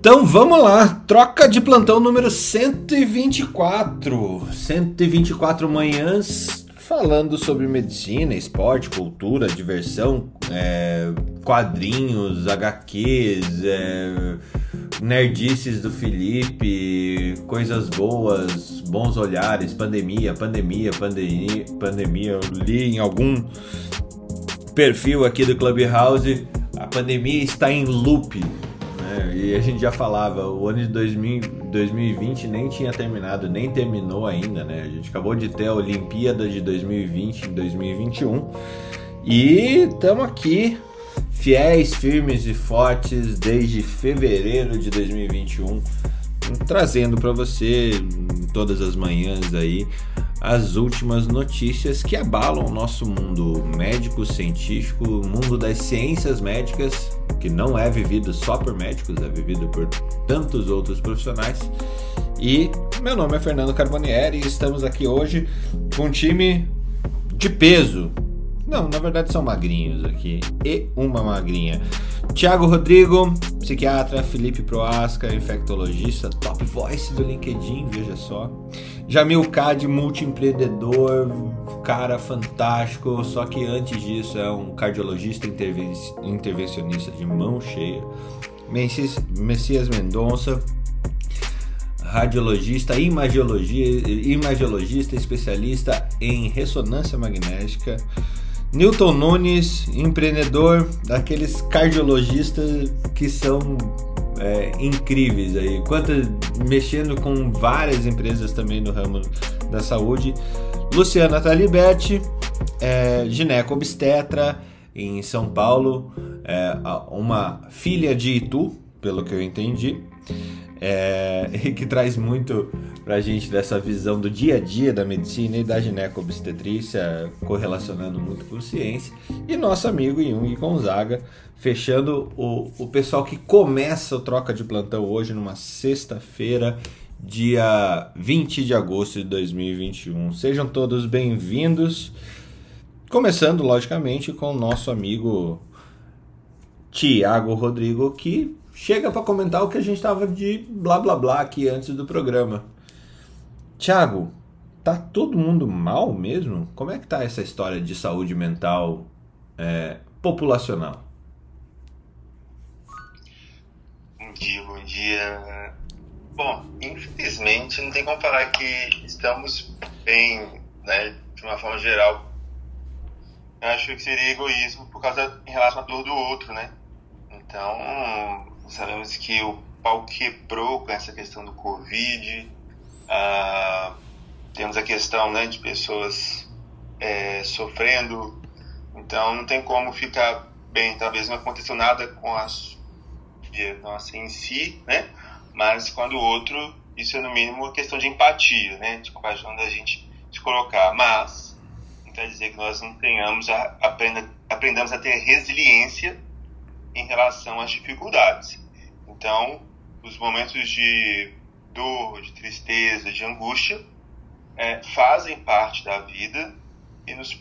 Então vamos lá, troca de plantão número 124. 124 manhãs falando sobre medicina, esporte, cultura, diversão, é, quadrinhos, HQs, é, nerdices do Felipe, coisas boas, bons olhares, pandemia, pandemia, pandemia, pandemia. Eu li em algum perfil aqui do Clubhouse, a pandemia está em loop. E a gente já falava, o ano de 2000, 2020 nem tinha terminado, nem terminou ainda, né? A gente acabou de ter a Olimpíada de 2020 em 2021 e estamos aqui fiéis, firmes e fortes desde fevereiro de 2021, trazendo para você todas as manhãs aí as últimas notícias que abalam o nosso mundo médico, científico, mundo das ciências médicas, que não é vivido só por médicos, é vivido por tantos outros profissionais. E meu nome é Fernando Carbonieri e estamos aqui hoje com um time de peso. Não, na verdade são magrinhos aqui. E uma magrinha. Tiago Rodrigo, psiquiatra, Felipe Proasca, infectologista, top voice do LinkedIn, veja só. Jamil Cad, multiempreendedor, cara fantástico, só que antes disso é um cardiologista interven intervencionista de mão cheia. Messias, Messias Mendonça, radiologista, imagiologia, imagiologista, especialista em ressonância magnética. Newton Nunes, empreendedor, daqueles cardiologistas que são é, incríveis aí. Quanto, mexendo com várias empresas também no ramo da saúde. Luciana Taliberti, é, gineco obstetra em São Paulo, é, uma filha de Itu, pelo que eu entendi é, e que traz muito pra gente dessa visão do dia a dia da medicina e da ginecobstetrícia, correlacionando muito com ciência. E nosso amigo Jung Gonzaga, fechando o, o pessoal que começa o Troca de Plantão hoje, numa sexta-feira, dia 20 de agosto de 2021. Sejam todos bem-vindos. Começando, logicamente, com o nosso amigo Tiago Rodrigo, que chega para comentar o que a gente estava de blá blá blá aqui antes do programa. Tiago, tá todo mundo mal mesmo? Como é que tá essa história de saúde mental é, populacional? Bom dia, bom dia. Bom, infelizmente não tem como falar que estamos bem, né, de uma forma geral. Eu acho que seria egoísmo por causa em relação à dor do outro, né? Então, Sabemos que o pau quebrou com essa questão do Covid. Ah, temos a questão né, de pessoas é, sofrendo. Então não tem como ficar bem. Talvez não aconteceu nada com a nossa em si, né? Mas quando o outro, isso é no mínimo uma questão de empatia, né? De compaixão a gente se colocar. Mas não quer dizer que nós não tenhamos a, aprenda, aprendamos a ter resiliência em relação às dificuldades. Então, os momentos de dor, de tristeza, de angústia é, fazem parte da vida e nos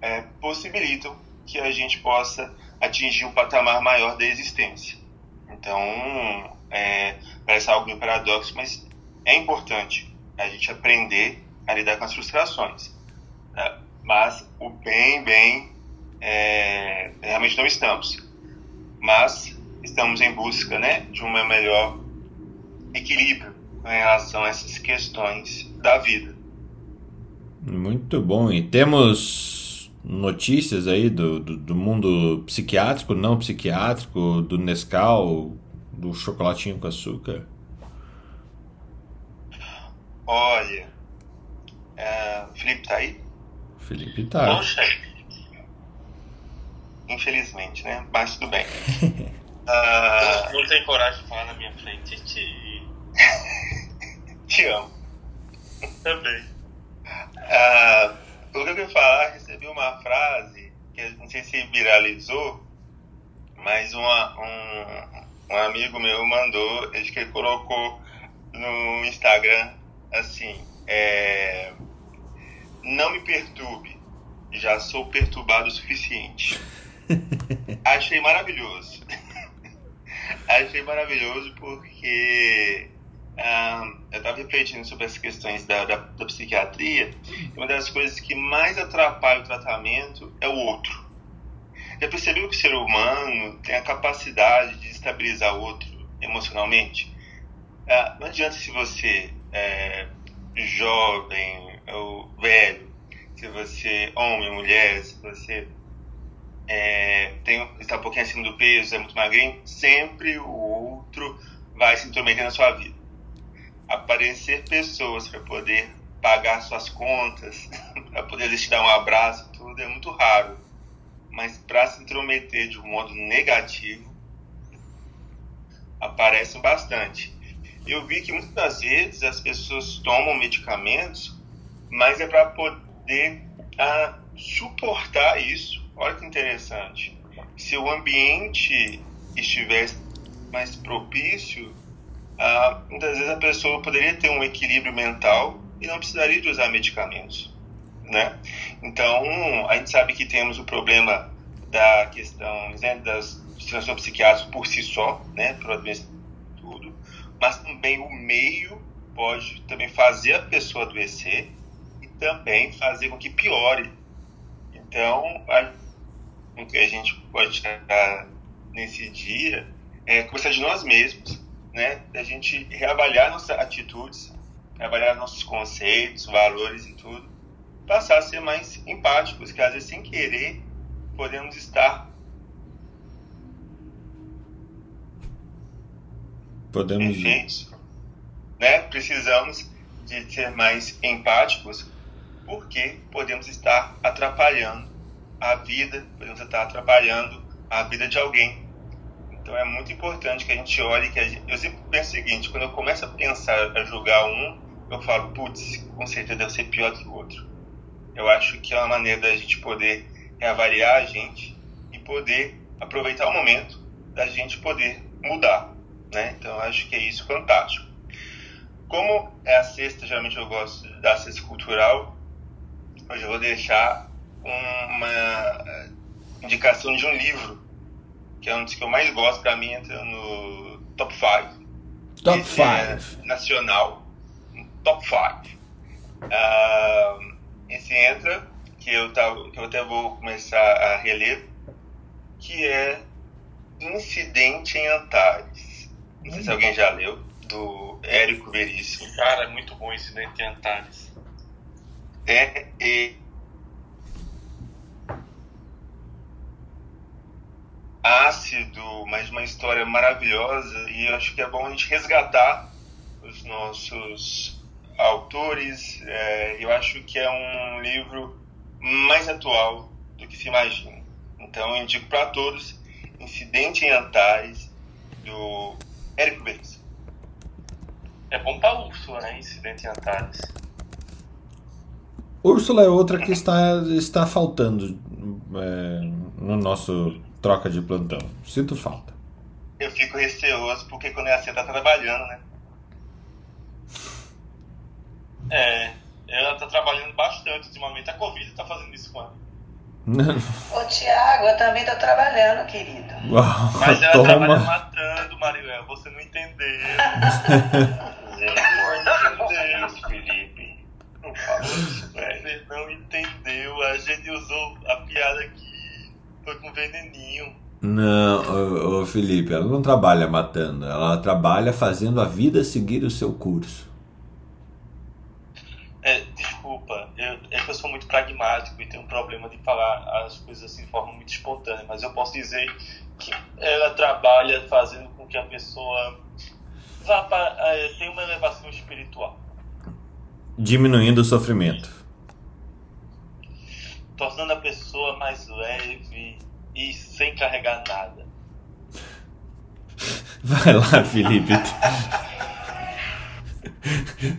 é, possibilitam que a gente possa atingir um patamar maior da existência. Então, é, parece algo meio paradoxo, mas é importante a gente aprender a lidar com as frustrações. Né? Mas o bem, bem, é, realmente não estamos mas estamos em busca né, de um melhor equilíbrio com relação a essas questões da vida. Muito bom. E temos notícias aí do, do, do mundo psiquiátrico, não psiquiátrico, do Nescau, do chocolatinho com açúcar? Olha, é, Felipe tá aí? Felipe tá. Poxa, Infelizmente, né? Mas tudo bem. uh... Não tem coragem de falar na minha frente, te. te amo. Também. O que eu queria falar, recebi uma frase que não sei se viralizou, mas uma, um, um amigo meu mandou, acho que ele colocou no Instagram assim: é, Não me perturbe, já sou perturbado o suficiente. Achei maravilhoso. Achei maravilhoso porque ah, eu estava refletindo sobre as questões da, da, da psiquiatria uma das coisas que mais atrapalha o tratamento é o outro. Já percebeu que o ser humano tem a capacidade de estabilizar o outro emocionalmente? Ah, não adianta se você é jovem ou velho, se você homem, mulher, se você é, tem, está um pouquinho acima do peso, é muito magrinho, sempre o outro vai se intrometer na sua vida. Aparecer pessoas para poder pagar suas contas, para poder te dar um abraço, tudo é muito raro. Mas para se intrometer de um modo negativo, aparecem bastante. Eu vi que muitas das vezes as pessoas tomam medicamentos, mas é para poder a, suportar isso Olha que interessante. Se o ambiente estivesse mais propício, ah, muitas vezes a pessoa poderia ter um equilíbrio mental e não precisaria de usar medicamentos, né? Então, a gente sabe que temos o problema da questão né, das transtornos psiquiátricos por si só, né, por tudo, mas também o meio pode também fazer a pessoa adoecer e também fazer com que piore. Então, o que a gente pode chegar nesse dia é começar de nós mesmos, né? Da gente reavaliar nossas atitudes, reavaliar nossos conceitos, valores e tudo, passar a ser mais empáticos, que às vezes sem querer podemos estar podemos perfeitos, né? Precisamos de ser mais empáticos, porque podemos estar atrapalhando a vida, podemos estar atrapalhando a vida de alguém. Então é muito importante que a gente olhe que gente, eu sempre penso o seguinte, quando eu começo a pensar, a julgar um, eu falo, putz, com certeza deve ser pior que o outro. Eu acho que é uma maneira da gente poder reavaliar a gente e poder aproveitar o momento da gente poder mudar, né? Então eu acho que é isso fantástico. Como é a sexta, geralmente eu gosto da sexta cultural, hoje eu vou deixar uma indicação de um livro, que é um dos que eu mais gosto, para mim entra no top 5. Top 5. É nacional. Top 5. Uh, esse entra, que eu, tava, que eu até vou começar a reler, que é Incidente em Antares. Não sei se alguém já leu, do Érico Veríssimo. Cara, é muito bom Incidente em Antares. É, e ácido, mas uma história maravilhosa e acho que é bom a gente resgatar os nossos autores. É, eu acho que é um livro mais atual do que se imagina. Então eu indico para todos Incidente em Antares, do Érico Beis. É bom para Úrsula, né? Incidente em Antares. Úrsula é outra que está, está faltando é, no nosso troca de plantão. Sinto falta. Eu fico receoso porque quando é assim tá trabalhando, né? É, ela tá trabalhando bastante ultimamente. A Covid tá fazendo isso com ela. Ô Tiago, eu também tô trabalhando, querido. Mas ela Toma. trabalha matando, Mariel. Você não entendeu. Deus, Felipe. Não fala isso, velho. Você não entendeu. A gente usou a piada aqui foi com veneninho. Não, ô, Felipe, ela não trabalha matando, ela trabalha fazendo a vida seguir o seu curso. É, desculpa, eu, é que eu sou muito pragmático e tenho um problema de falar as coisas assim de forma muito espontânea, mas eu posso dizer que ela trabalha fazendo com que a pessoa vá para, é, tenha uma elevação espiritual. Diminuindo o sofrimento tornando a pessoa mais leve e sem carregar nada. Vai lá, Felipe.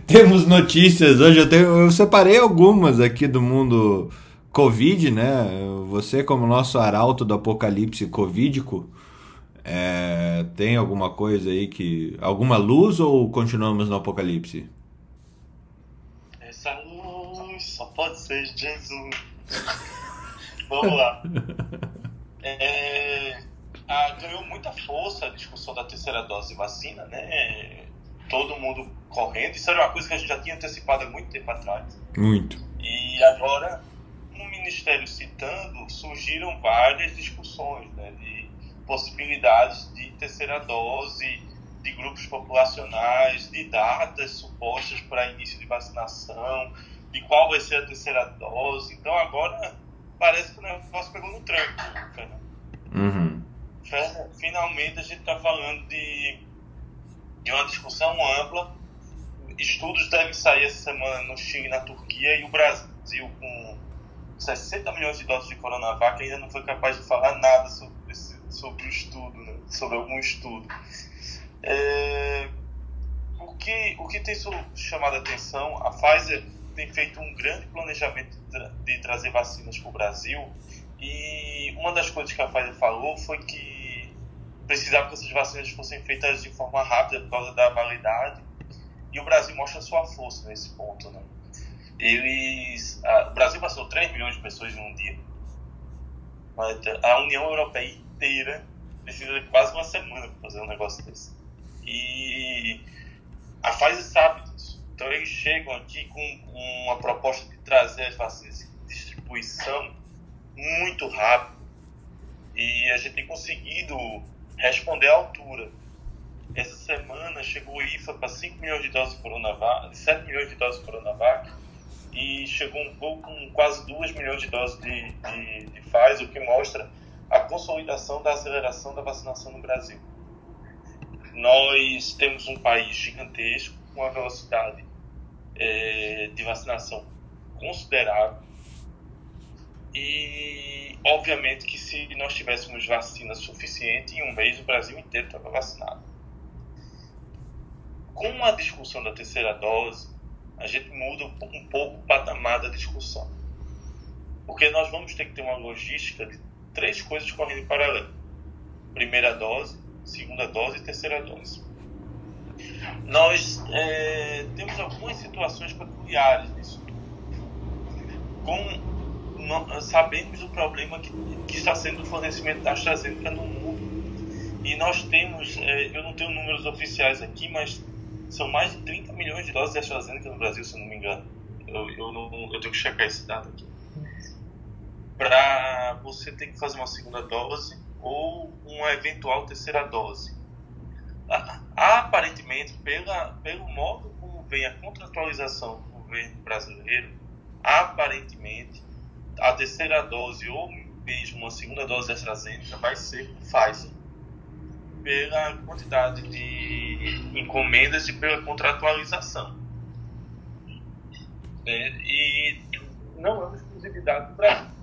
Temos notícias hoje. Eu, tenho, eu separei algumas aqui do mundo Covid, né? Você, como nosso arauto do apocalipse covídico, é, tem alguma coisa aí que. alguma luz ou continuamos no apocalipse? Essa luz só pode ser Jesus. Vamos lá. É, a, ganhou muita força a discussão da terceira dose de vacina, né? Todo mundo correndo. Isso era uma coisa que a gente já tinha antecipado há muito tempo atrás. Muito. E agora, no Ministério citando, surgiram várias discussões né, de possibilidades de terceira dose, de grupos populacionais, de datas supostas para início de vacinação, de qual vai ser a terceira dose. Então agora parece que o negócio pegou no tranco, Fernando. Uhum. Finalmente a gente está falando de, de uma discussão ampla. Estudos devem sair essa semana no Chile e na Turquia e o Brasil com 60 milhões de doses de Coronavac ainda não foi capaz de falar nada sobre, esse, sobre o estudo, né? sobre algum estudo. É, o, que, o que tem chamado a atenção, a Pfizer tem feito um grande planejamento de trazer vacinas para o Brasil e uma das coisas que a Pfizer falou foi que precisava que essas vacinas fossem feitas de forma rápida por causa da validade e o Brasil mostra sua força nesse ponto, né? Eles, a, o Brasil passou 3 milhões de pessoas em um dia. A União Europeia inteira precisa de quase uma semana para fazer um negócio desse. E a Pfizer sabe. Então eles chegam aqui com uma proposta de trazer as vacinas em distribuição muito rápido. E a gente tem conseguido responder à altura. Essa semana chegou o IFA para 5 milhões de doses de Coronavac, 7 milhões de doses de Coronavac e chegou um pouco com quase 2 milhões de doses de, de, de Pfizer, o que mostra a consolidação da aceleração da vacinação no Brasil. Nós temos um país gigantesco, com uma velocidade é, de vacinação considerável. E, obviamente, que se nós tivéssemos vacina suficiente, em um mês o Brasil inteiro estava vacinado. Com a discussão da terceira dose, a gente muda um pouco o patamar da discussão. Porque nós vamos ter que ter uma logística de três coisas correndo em paralelo: primeira dose, segunda dose e terceira dose. Nós é, temos algumas situações peculiares nisso. Com, sabemos o problema que, que, está sendo o fornecimento da AstraZeneca no mundo. E nós temos, é, eu não tenho números oficiais aqui, mas são mais de 30 milhões de doses de AstraZeneca no Brasil, se eu não me engano. Eu, eu, não, eu tenho que checar esse dado aqui. Para você ter que fazer uma segunda dose, ou uma eventual terceira dose. Aparentemente, pela, pelo modo como vem a contratualização do governo brasileiro, aparentemente a terceira dose ou mesmo uma segunda dose de AstraZeneca vai ser Pfizer pela quantidade de encomendas e pela contratualização. É, e não é uma exclusividade do Brasil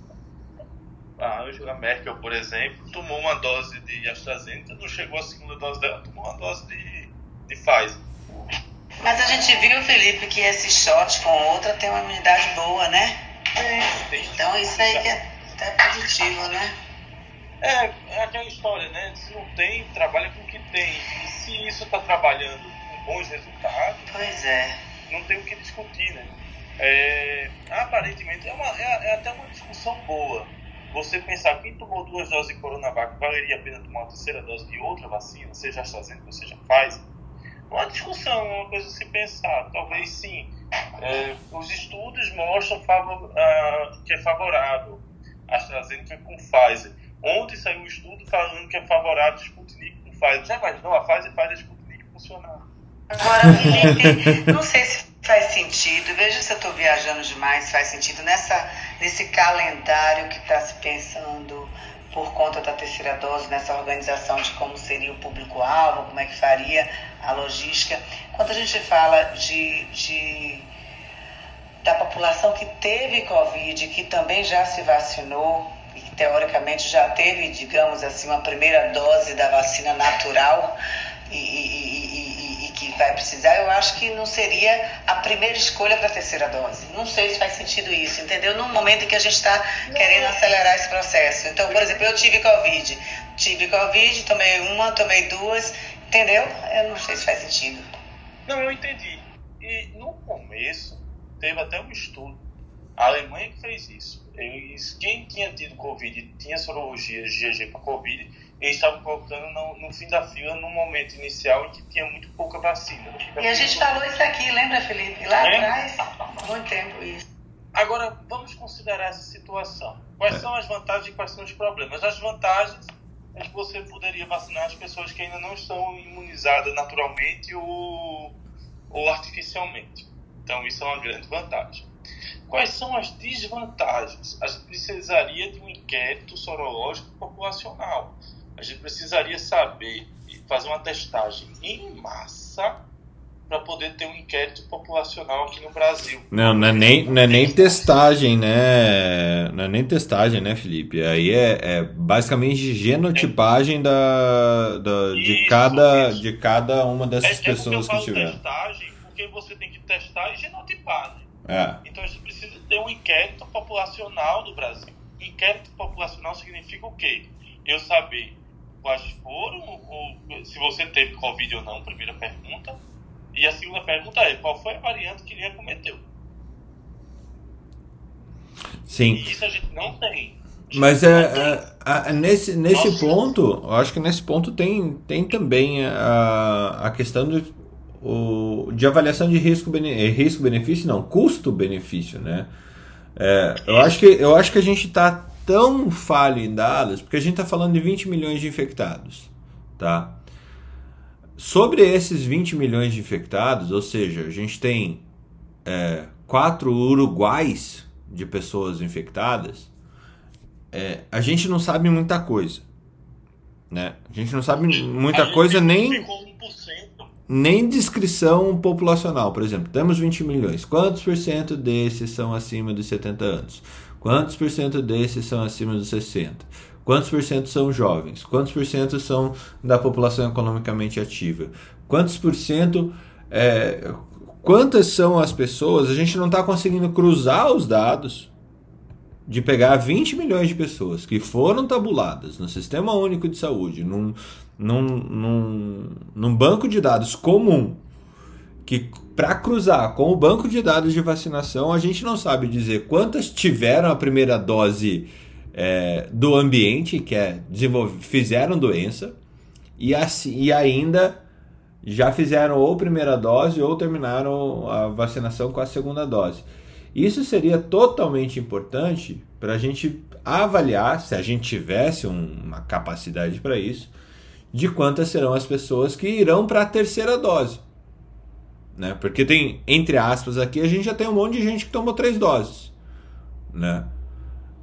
a Angela Merkel, por exemplo, tomou uma dose de AstraZeneca, não chegou a segunda dose dela, tomou uma dose de, de Pfizer. Mas a gente viu, Felipe, que esse shot com outra tem uma imunidade boa, né? É, tem. Então isso aí que é até positivo, né? É, é aquela história, né? Se não tem, trabalha com o que tem. E se isso está trabalhando com bons resultados, pois é. não tem o que discutir, né? É, aparentemente é, uma, é, é até uma discussão boa você pensar quem tomou duas doses de Coronavac valeria a pena tomar uma terceira dose de outra vacina, seja AstraZeneca ou seja Pfizer? Uma discussão, uma coisa a se pensar. Talvez sim. É, os estudos mostram favor, uh, que é favorável a AstraZeneca com Pfizer. Ontem saiu um estudo falando que é favorável a Sputnik com Pfizer. Já imaginou? A Pfizer faz a Sputnik funcionar. Agora, não sei se faz sentido. Veja se eu estou viajando demais, faz sentido nessa, nesse calendário que está se pensando por conta da terceira dose, nessa organização de como seria o público-alvo, como é que faria a logística. Quando a gente fala de, de da população que teve Covid, que também já se vacinou, e que teoricamente já teve, digamos assim, uma primeira dose da vacina natural, e, e, que vai precisar, eu acho que não seria a primeira escolha para a terceira dose. Não sei se faz sentido isso, entendeu? No momento em que a gente está querendo acelerar esse processo. Então, por exemplo, eu tive Covid. Tive Covid, tomei uma, tomei duas, entendeu? Eu não sei se faz sentido. Não, eu entendi. E no começo, teve até um estudo. A Alemanha que fez isso. Eles, quem tinha tido Covid e tinha sorologia GG para Covid, eles estavam colocando no, no, fim da fila no momento inicial em que tinha muito pouca vacina. E a gente falou isso aqui, lembra, Felipe? Lá é? atrás, muito tempo isso. Agora, vamos considerar essa situação. Quais é. são as vantagens e quais são os problemas? As vantagens é que você poderia vacinar as pessoas que ainda não estão imunizadas naturalmente ou, ou artificialmente. Então, isso é uma grande vantagem. Quais são as desvantagens? A gente precisaria de um inquérito sorológico populacional. A gente precisaria saber e fazer uma testagem em massa para poder ter um inquérito populacional aqui no Brasil. Não, não é nem, não é nem testagem, né? Não é nem testagem, né, Felipe? Aí é, é basicamente genotipagem da, da, de, isso, cada, isso. de cada uma dessas é, é pessoas que tiveram. testagem porque você tem que testar e genotipar, né? É. Então a gente precisa ter um inquérito populacional do Brasil. Inquérito populacional significa o quê? Eu saber quais foram, ou se você teve Covid ou não, primeira pergunta e a segunda pergunta é: qual foi a variante que ele acometeu? Sim. E isso a gente não tem. Mas é, é, é, nesse, nesse Nossa. ponto, eu acho que nesse ponto tem, tem também a, a questão do, o, de avaliação de risco-benefício, risco não, custo-benefício, né? É, eu, acho que, eu acho que a gente está tão falho em dados, porque a gente está falando de 20 milhões de infectados, tá? Sobre esses 20 milhões de infectados, ou seja, a gente tem é, quatro uruguais de pessoas infectadas, é, a gente não sabe muita coisa. Né? A gente não sabe muita coisa nem, nem descrição populacional. Por exemplo, temos 20 milhões. Quantos por cento desses são acima dos 70 anos? Quantos por cento desses são acima dos 60? Quantos por cento são jovens? Quantos por cento são da população economicamente ativa? Quantos por cento. É, quantas são as pessoas? A gente não está conseguindo cruzar os dados de pegar 20 milhões de pessoas que foram tabuladas no Sistema Único de Saúde, num, num, num, num banco de dados comum, que para cruzar com o banco de dados de vacinação, a gente não sabe dizer quantas tiveram a primeira dose é, do ambiente, que é fizeram doença e, assim, e ainda já fizeram ou primeira dose ou terminaram a vacinação com a segunda dose. Isso seria totalmente importante para a gente avaliar, se a gente tivesse uma capacidade para isso, de quantas serão as pessoas que irão para a terceira dose. Né? Porque tem, entre aspas, aqui a gente já tem um monte de gente que tomou três doses. Né?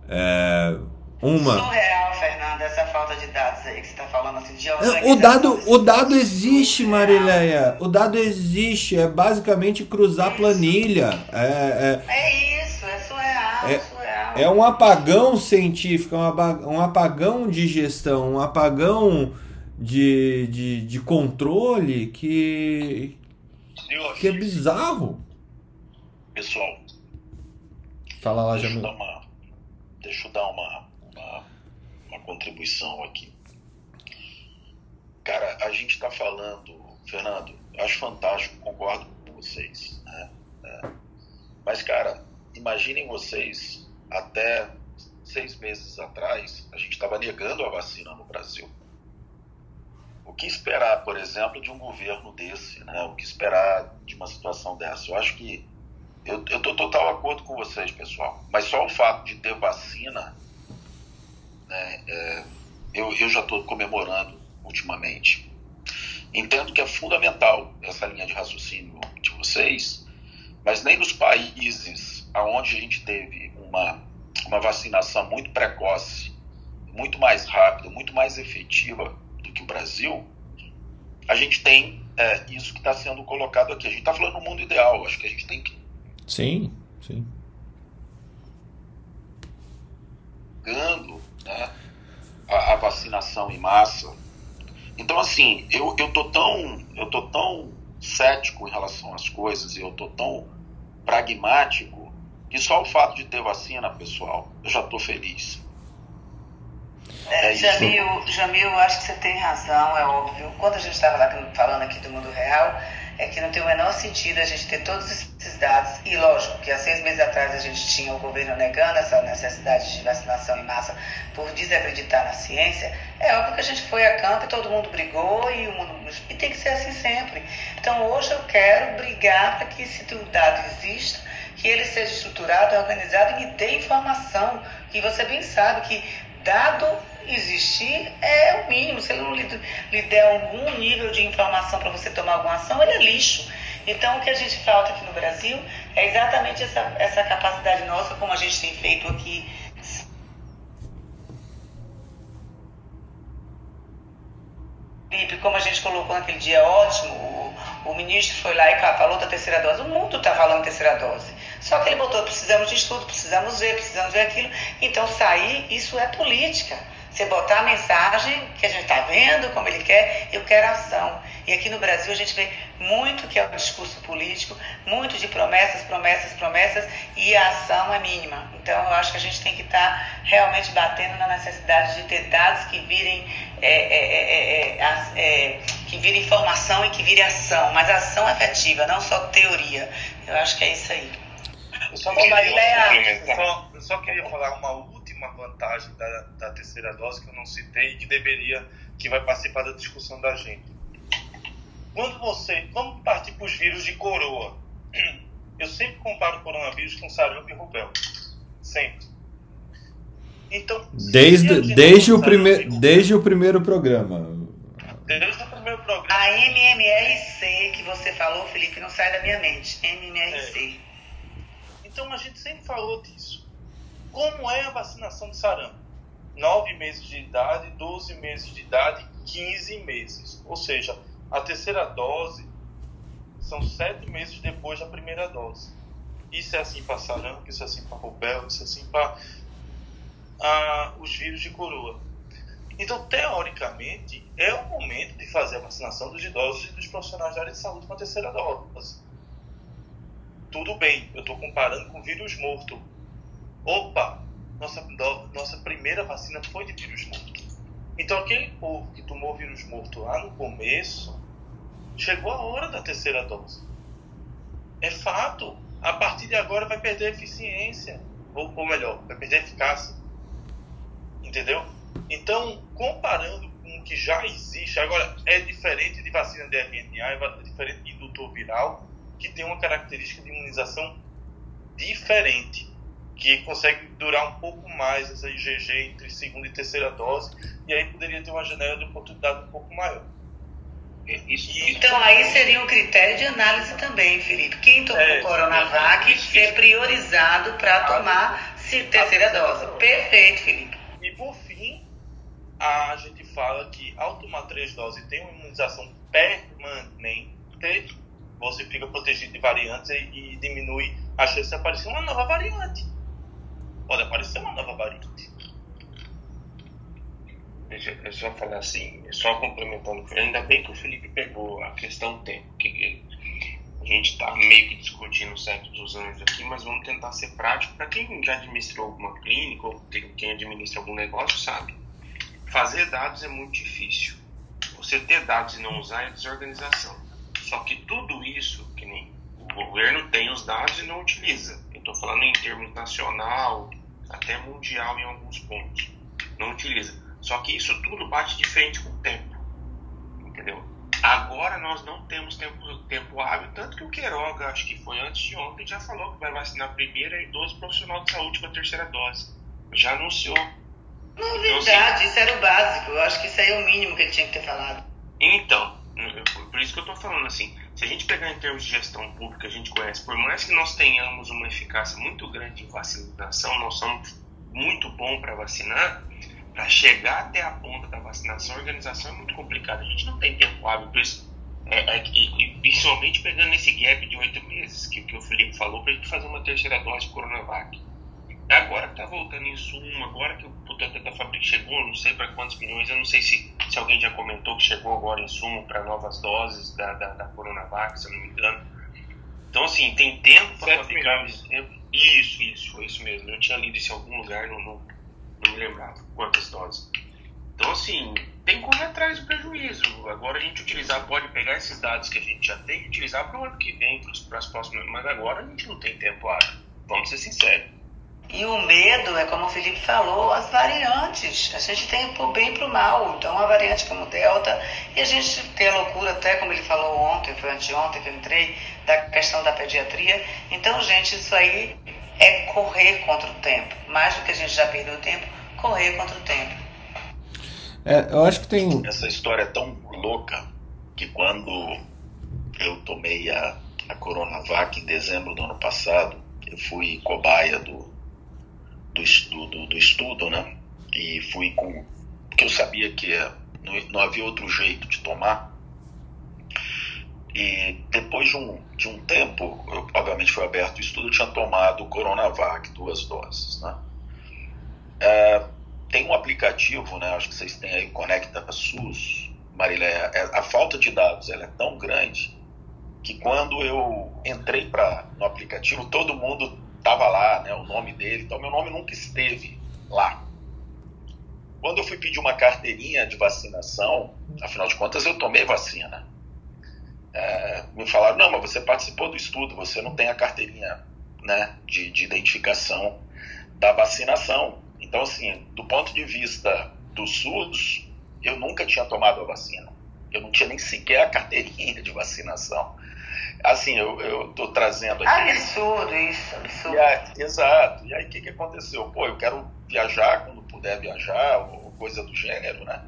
É, uma. Surreal, Fernando, essa falta de dados aí que você está falando assim de o dado, o dado existe, Marileia. O dado existe. É basicamente cruzar isso. planilha. É, é, é isso, é surreal, é, surreal. É um apagão científico, um apagão de gestão, um apagão de, de, de controle que, que é bizarro. Pessoal. Fala lá, Jamil deixa eu dar uma, uma, uma contribuição aqui. Cara, a gente está falando, Fernando, acho fantástico, concordo com vocês. Né? É. Mas, cara, imaginem vocês, até seis meses atrás, a gente estava negando a vacina no Brasil. O que esperar, por exemplo, de um governo desse? Né? O que esperar de uma situação dessa? Eu acho que eu estou total acordo com vocês, pessoal. Mas só o fato de ter vacina, né, é, eu, eu já estou comemorando ultimamente. Entendo que é fundamental essa linha de raciocínio de vocês, mas nem nos países onde a gente teve uma, uma vacinação muito precoce, muito mais rápida, muito mais efetiva do que o Brasil, a gente tem é, isso que está sendo colocado aqui. A gente está falando no mundo ideal, acho que a gente tem que Sim, sim. Gando, né, a, a, vacinação em massa. Então, assim, eu, eu, tô tão, eu tô tão cético em relação às coisas e eu tô tão pragmático que só o fato de ter vacina, pessoal, eu já tô feliz. É, Jamil, Jamil, acho que você tem razão, é óbvio. Quando a gente estava falando aqui do mundo real, é que não tem o menor sentido a gente ter todos esses dados, e lógico que há seis meses atrás a gente tinha o governo negando essa necessidade de vacinação em massa por desacreditar na ciência, é óbvio que a gente foi a campo e todo mundo brigou e, o mundo, e tem que ser assim sempre. Então hoje eu quero brigar para que esse dado exista, que ele seja estruturado, organizado e me dê informação, que você bem sabe que dado existir é o mínimo. Se ele não lhe, lhe der algum nível de informação para você tomar alguma ação, ele é lixo. Então, o que a gente falta aqui no Brasil é exatamente essa, essa capacidade nossa, como a gente tem feito aqui. Como a gente colocou naquele dia ótimo, o, o ministro foi lá e falou da terceira dose. O mundo está falando terceira dose. Só que ele botou: precisamos de estudo, precisamos ver, precisamos ver aquilo. Então, sair, isso é política. Você botar a mensagem que a gente está vendo, como ele quer, eu quero ação. E aqui no Brasil a gente vê muito que é o discurso político, muito de promessas, promessas, promessas, e a ação é mínima. Então eu acho que a gente tem que estar tá realmente batendo na necessidade de ter dados que virem, é é, é, é, é, que virem informação e que virem ação, mas ação efetiva, não só teoria. Eu acho que é isso aí. Eu só, queria, só, eu só queria falar uma última vantagem da, da terceira dose que eu não citei e que deveria, que vai participar da discussão da gente. Quando você, vamos partir para os vírus de coroa. Eu sempre comparo o coronavírus com sarampo e rubéola. Sempre. Então, desde, desde, o prime, desde o primeiro programa. Desde o primeiro programa. A MMRC que você falou, Felipe, não sai da minha mente. MMRC. É. Então a gente sempre falou disso. Como é a vacinação de sarampo? 9 meses de idade, 12 meses de idade, 15 meses. Ou seja, a terceira dose são 7 meses depois da primeira dose. Isso é assim para sarampo, isso é assim para rubéola, isso é assim para ah, os vírus de coroa. Então, teoricamente, é o momento de fazer a vacinação dos idosos e dos profissionais da área de saúde com a terceira dose. Tudo bem, eu estou comparando com vírus morto, opa, nossa, nossa primeira vacina foi de vírus morto. Então, aquele povo que tomou vírus morto lá no começo, chegou a hora da terceira dose. É fato. A partir de agora vai perder eficiência. Ou, ou melhor, vai perder eficácia. Entendeu? Então, comparando com o que já existe, agora é diferente de vacina de RNA, é diferente de indutor viral, que tem uma característica de imunização diferente que consegue durar um pouco mais essa IgG entre segunda e terceira dose, e aí poderia ter uma janela de oportunidade um pouco maior. Isso, então aí seria um critério de análise também, Felipe. Quem tomou é, Coronavac é, ser priorizado para tomar terceira dose. Perfeito, Felipe. E por fim, a gente fala que ao tomar três doses tem uma imunização permanente, você fica protegido de variantes e, e diminui a chance de aparecer uma nova variante pode aparecer uma nova variante. Deixa eu só falar assim, só complementando, ainda bem que o Felipe pegou a questão tempo, que a gente está meio que discutindo o certo dos anos aqui, mas vamos tentar ser prático. Para quem já administrou alguma clínica ou quem administra algum negócio, sabe? Fazer dados é muito difícil. Você ter dados e não usar é desorganização. Só que tudo isso, que nem o governo tem os dados e não utiliza. Eu estou falando em termos nacional, até mundial em alguns pontos. Não utiliza. Só que isso tudo bate de frente com o tempo. Entendeu? Agora nós não temos tempo, tempo hábil, tanto que o Queiroga, acho que foi antes de ontem, já falou que vai vacinar a primeira e 12 profissionais de saúde com a terceira dose. Já anunciou. Novidade, então, assim, isso era o básico. Eu acho que isso aí é o mínimo que ele tinha que ter falado. Então, por isso que eu estou falando assim, se a gente pegar em termos de gestão pública, a gente conhece, por mais que nós tenhamos uma eficácia muito grande em vacinação, nós somos muito bom para vacinar, para chegar até a ponta da vacinação, a organização é muito complicada. A gente não tem tempo hábil isso. É, é, e, principalmente pegando esse gap de oito meses que, que o Felipe falou, para a gente fazer uma terceira dose de Coronavac. Agora que tá voltando em sumo, agora que o puta da fábrica chegou, não sei para quantos milhões, eu não sei se, se alguém já comentou que chegou agora em sumo para novas doses da, da, da, Coronavac, se eu não me engano. Então, assim, tem tempo para fabricar. Isso, isso, foi isso mesmo. Eu tinha lido isso em algum lugar, não, não, não me lembrava quantas doses. Então, assim, tem que correr atrás do prejuízo. Agora a gente utilizar, pode pegar esses dados que a gente já tem e utilizar para o ano que vem, para as próximas. Mas agora a gente não tem tempo hábil. Vamos ser sinceros. E o medo é, como o Felipe falou, as variantes. A gente tem pro bem e pro mal. Então, uma variante como Delta, e a gente tem a loucura, até como ele falou ontem, foi anteontem que eu entrei, da questão da pediatria. Então, gente, isso aí é correr contra o tempo. Mais do que a gente já perdeu tempo, correr contra o tempo. É, eu acho que tem. Essa história é tão louca que quando eu tomei a, a Coronavac em dezembro do ano passado, eu fui cobaia do, do, estudo, do estudo, né? E fui com. Porque eu sabia que não, não havia outro jeito de tomar. E depois de um, de um tempo, eu, obviamente foi aberto o estudo, eu tinha tomado Coronavac, duas doses, né? É, tem um aplicativo, né? Acho que vocês têm aí, Conecta SUS, Marília. É, a falta de dados ela é tão grande que quando eu entrei para no aplicativo, todo mundo tava lá, né? O nome dele, então meu nome nunca esteve lá. Quando eu fui pedir uma carteirinha de vacinação, afinal de contas eu tomei vacina. É, me falaram, não, mas você participou do estudo, você não tem a carteirinha né, de, de identificação da vacinação. Então, assim, do ponto de vista do SUS, eu nunca tinha tomado a vacina. Eu não tinha nem sequer a carteirinha de vacinação. Assim, eu estou trazendo aqui. Absurdo isso, absurdo. E aí, exato. E aí, o que, que aconteceu? Pô, eu quero viajar quando puder viajar, ou coisa do gênero, né?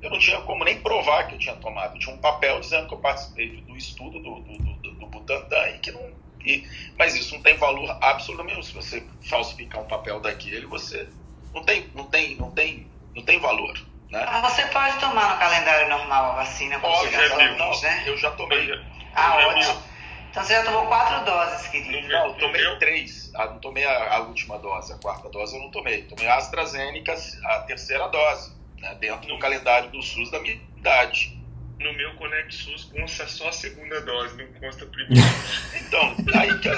Eu não tinha como nem provar que eu tinha tomado. Eu tinha um papel dizendo que eu participei do estudo do, do, do, do Butantan e que não. E, mas isso não tem valor absolutamente. Se você falsificar um papel daquele, você não tem, não tem, não tem, não tem valor. Né? Mas você pode tomar no calendário normal a vacina quando chegar aos não, mês, né? Eu já tomei. Ah, ótimo. Então você já tomou quatro doses, querido. No Não, eu tomei no três. Ah, não tomei a, a última dose, a quarta dose eu não tomei. Tomei a AstraZeneca, a terceira dose, né, dentro do calendário do SUS da minha idade. No meu Conect SUS consta só a segunda dose, não consta a primeira. Então, aí, cara,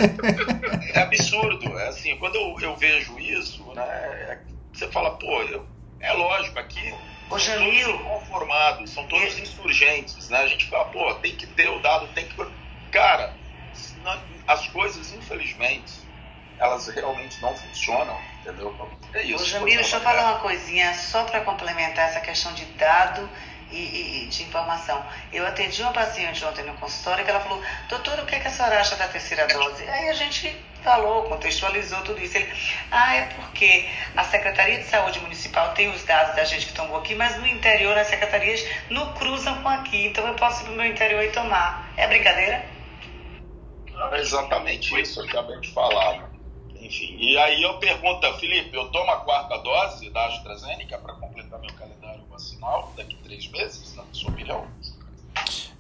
é absurdo. É assim, quando eu, eu vejo isso, né, é- você fala, pô, eu- é lógico, aqui Ô, são Jamil. todos conformados, são todos insurgentes, né? A gente fala, pô, tem que ter o dado, tem que. Cara, as coisas, infelizmente, elas realmente não funcionam, entendeu? É isso. Ô, Jamil, deixa eu falar uma coisinha só para complementar essa questão de dado e, e- de informação. Eu atendi uma paciente ontem no consultório que ela falou, doutora, o que, é que a senhora acha da terceira dose? Aí a gente falou, contextualizou tudo isso. Ele, ah, é porque a Secretaria de Saúde Municipal tem os dados da gente que tomou aqui, mas no interior as secretarias não cruzam com aqui, então eu posso ir pro meu interior e tomar. É brincadeira? É exatamente isso, eu acabei de falar. Enfim, e aí eu pergunto, Felipe, eu tomo a quarta dose da AstraZeneca para completar meu calendário vacinal daqui a três meses, na sua opinião?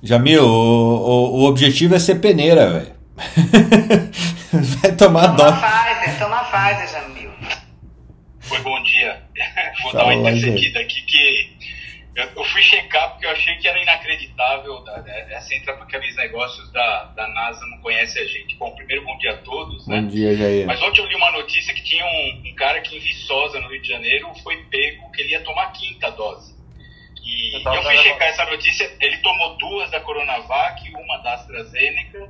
Jamil, o, o, o objetivo é ser peneira, velho. Vai tomar Toma dó. Pfizer, toma Pfizer, Jamil. Foi bom dia. Vou Fala, dar uma intercedida aqui que eu, fui checar porque eu achei que era inacreditável. Da, da, essa entra para aqueles negócios da, da NASA não conhece a gente. Bom, primeiro bom dia a todos, né? Bom dia, Jair. Mas ontem eu li uma notícia que tinha um, um cara que em Viçosa, no Rio de Janeiro, foi pego que ele ia tomar a quinta dose. E Eu eu fui checar essa notícia, ele tomou duas da Coronavac, uma da AstraZeneca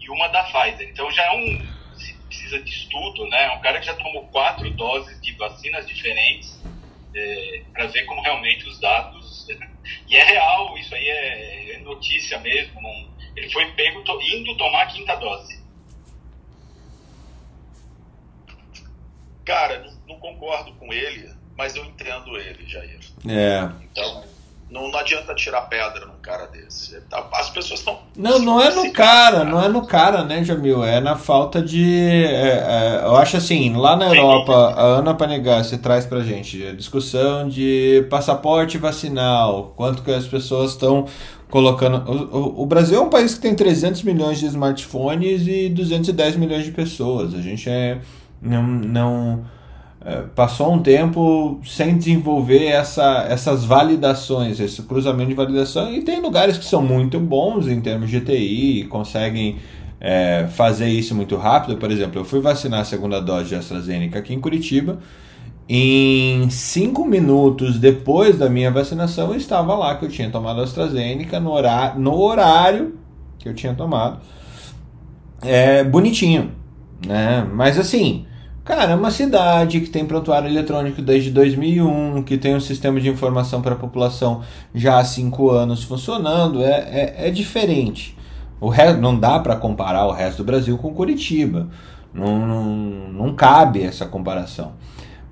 e uma da Pfizer. Então já é um. se Precisa de estudo, né? É um cara que já tomou quatro doses de vacinas diferentes para ver como realmente os dados. E é real, isso aí é, é notícia mesmo. não- ele foi pego to- indo tomar a quinta dose. Cara, não, não concordo com ele, mas eu entendo ele, Jair. É. Então, não, não adianta tirar pedra num cara desse. Tá- As pessoas estão. Não, não é no cara, não é no cara, né, Jamil? É na falta de. é, é, eu acho assim, lá na Europa, a Ana Panegassi traz pra gente a discussão de passaporte vacinal, quanto que as pessoas estão colocando. O, o- Brasil é um país que tem 300 milhões de smartphones e 210 milhões de pessoas. A gente é. Não. não é, passou um tempo sem desenvolver essa, essas validações, esse cruzamento de validação, e tem lugares que são muito bons em termos de TI conseguem é, fazer isso muito rápido. Por exemplo, eu fui vacinar a segunda dose de AstraZeneca aqui em Curitiba Em cinco minutos depois da minha vacinação, eu estava lá que eu tinha tomado AstraZeneca no horário, no horário que eu tinha tomado. É bonitinho, né? Mas assim, cara, é uma cidade que tem prontuário eletrônico desde 2001, que tem um sistema de informação para a população já há cinco anos funcionando, é, é, é diferente. O resto, não dá para comparar o resto do Brasil com Curitiba. Não, não, não cabe essa comparação.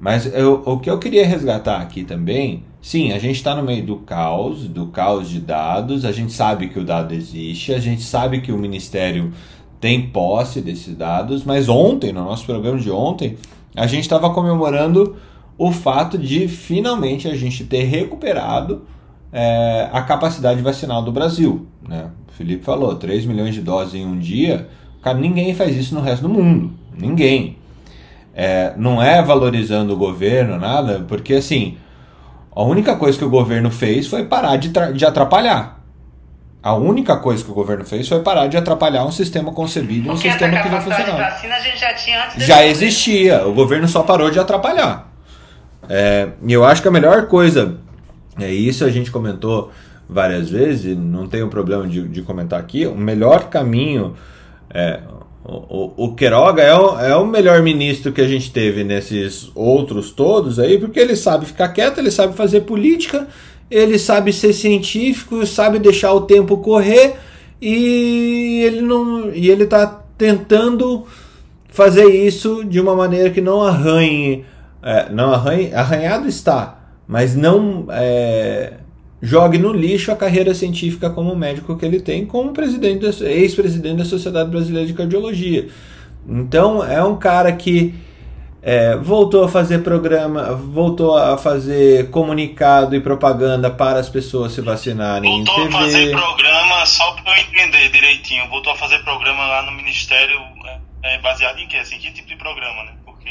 Mas eu, o que eu queria resgatar aqui também, sim, a gente está no meio do caos, do caos de dados, a gente sabe que o dado existe, a gente sabe que o Ministério tem posse desses dados, mas ontem, no nosso programa de ontem, a gente estava comemorando o fato de finalmente a gente ter recuperado é, a capacidade vacinal do Brasil. Né? O Felipe falou, 3 milhões de doses em um dia, cara, ninguém faz isso no resto do mundo. Ninguém. É, não é valorizando o governo, nada, porque assim, a única coisa que o governo fez foi parar de, de atrapalhar. A única coisa que o governo fez foi parar de atrapalhar um sistema concebido, um Porque sistema que de funcionava. vacina a gente já tinha antes Já existia, o governo só parou de atrapalhar. É, e eu acho que a melhor coisa, é isso a gente comentou várias vezes, não tenho problema de, de comentar aqui, o melhor caminho, é, o, o, o Queiroga é o, é o melhor ministro que a gente teve nesses outros todos aí, porque ele sabe ficar quieto, ele sabe fazer política, ele sabe ser científico, sabe deixar o tempo correr e ele não e ele tá tentando fazer isso de uma maneira que não arranhe, é, não arranhe, arranhado está, mas não é, jogue no lixo a carreira científica como médico que ele tem, como presidente, ex-presidente da Sociedade Brasileira de Cardiologia. Então é um cara que é, voltou a fazer programa, voltou a fazer comunicado e propaganda para as pessoas se vacinarem Voltou a fazer programa, só pra eu entender direitinho, voltou a fazer programa lá no Ministério é, é, baseado em quê? Assim, que tipo de programa, né? Porque.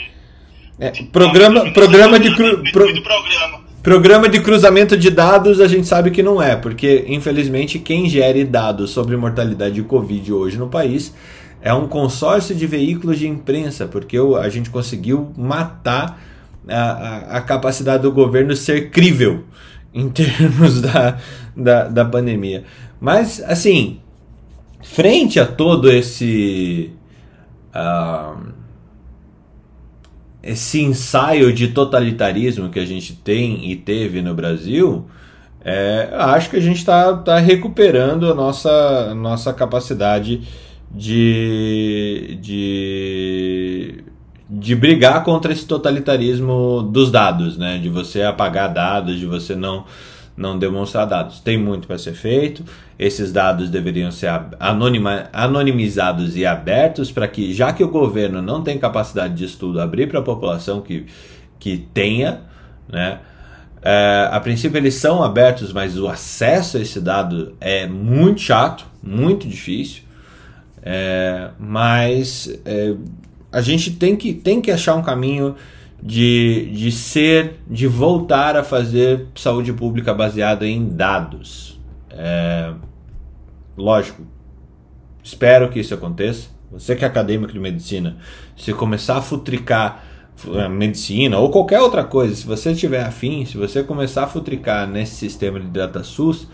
É, programa, programa de cru- pro- Muito programa. Programa de cruzamento de dados a gente sabe que não é, porque infelizmente quem gere dados sobre mortalidade de Covid hoje no país é um consórcio de veículos de imprensa, porque a gente conseguiu matar a, a- capacidade do governo ser crível em termos da, da, da pandemia. Mas, assim, frente a todo esse. ah, esse ensaio de totalitarismo que a gente tem e teve no Brasil, é, acho que a gente está tá recuperando a nossa, a nossa capacidade de, de, de brigar contra esse totalitarismo dos dados, né? de você apagar dados, de você não, não demonstrar dados. Tem muito para ser feito. Esses dados deveriam ser anonima, anonimizados e abertos para que, já que o governo não tem capacidade de estudo, abrir para a população que, que tenha, né? É, a princípio eles são abertos, mas o acesso a esse dado é muito chato, muito difícil. É, mas é, a gente tem que, tem que achar um caminho de, de ser, de voltar a fazer saúde pública baseada em dados. É, lógico, espero que isso aconteça. Você que é acadêmico de medicina, se começar a futricar a medicina ou qualquer outra coisa, se você tiver afim, se você começar a futricar nesse sistema de DataSUS,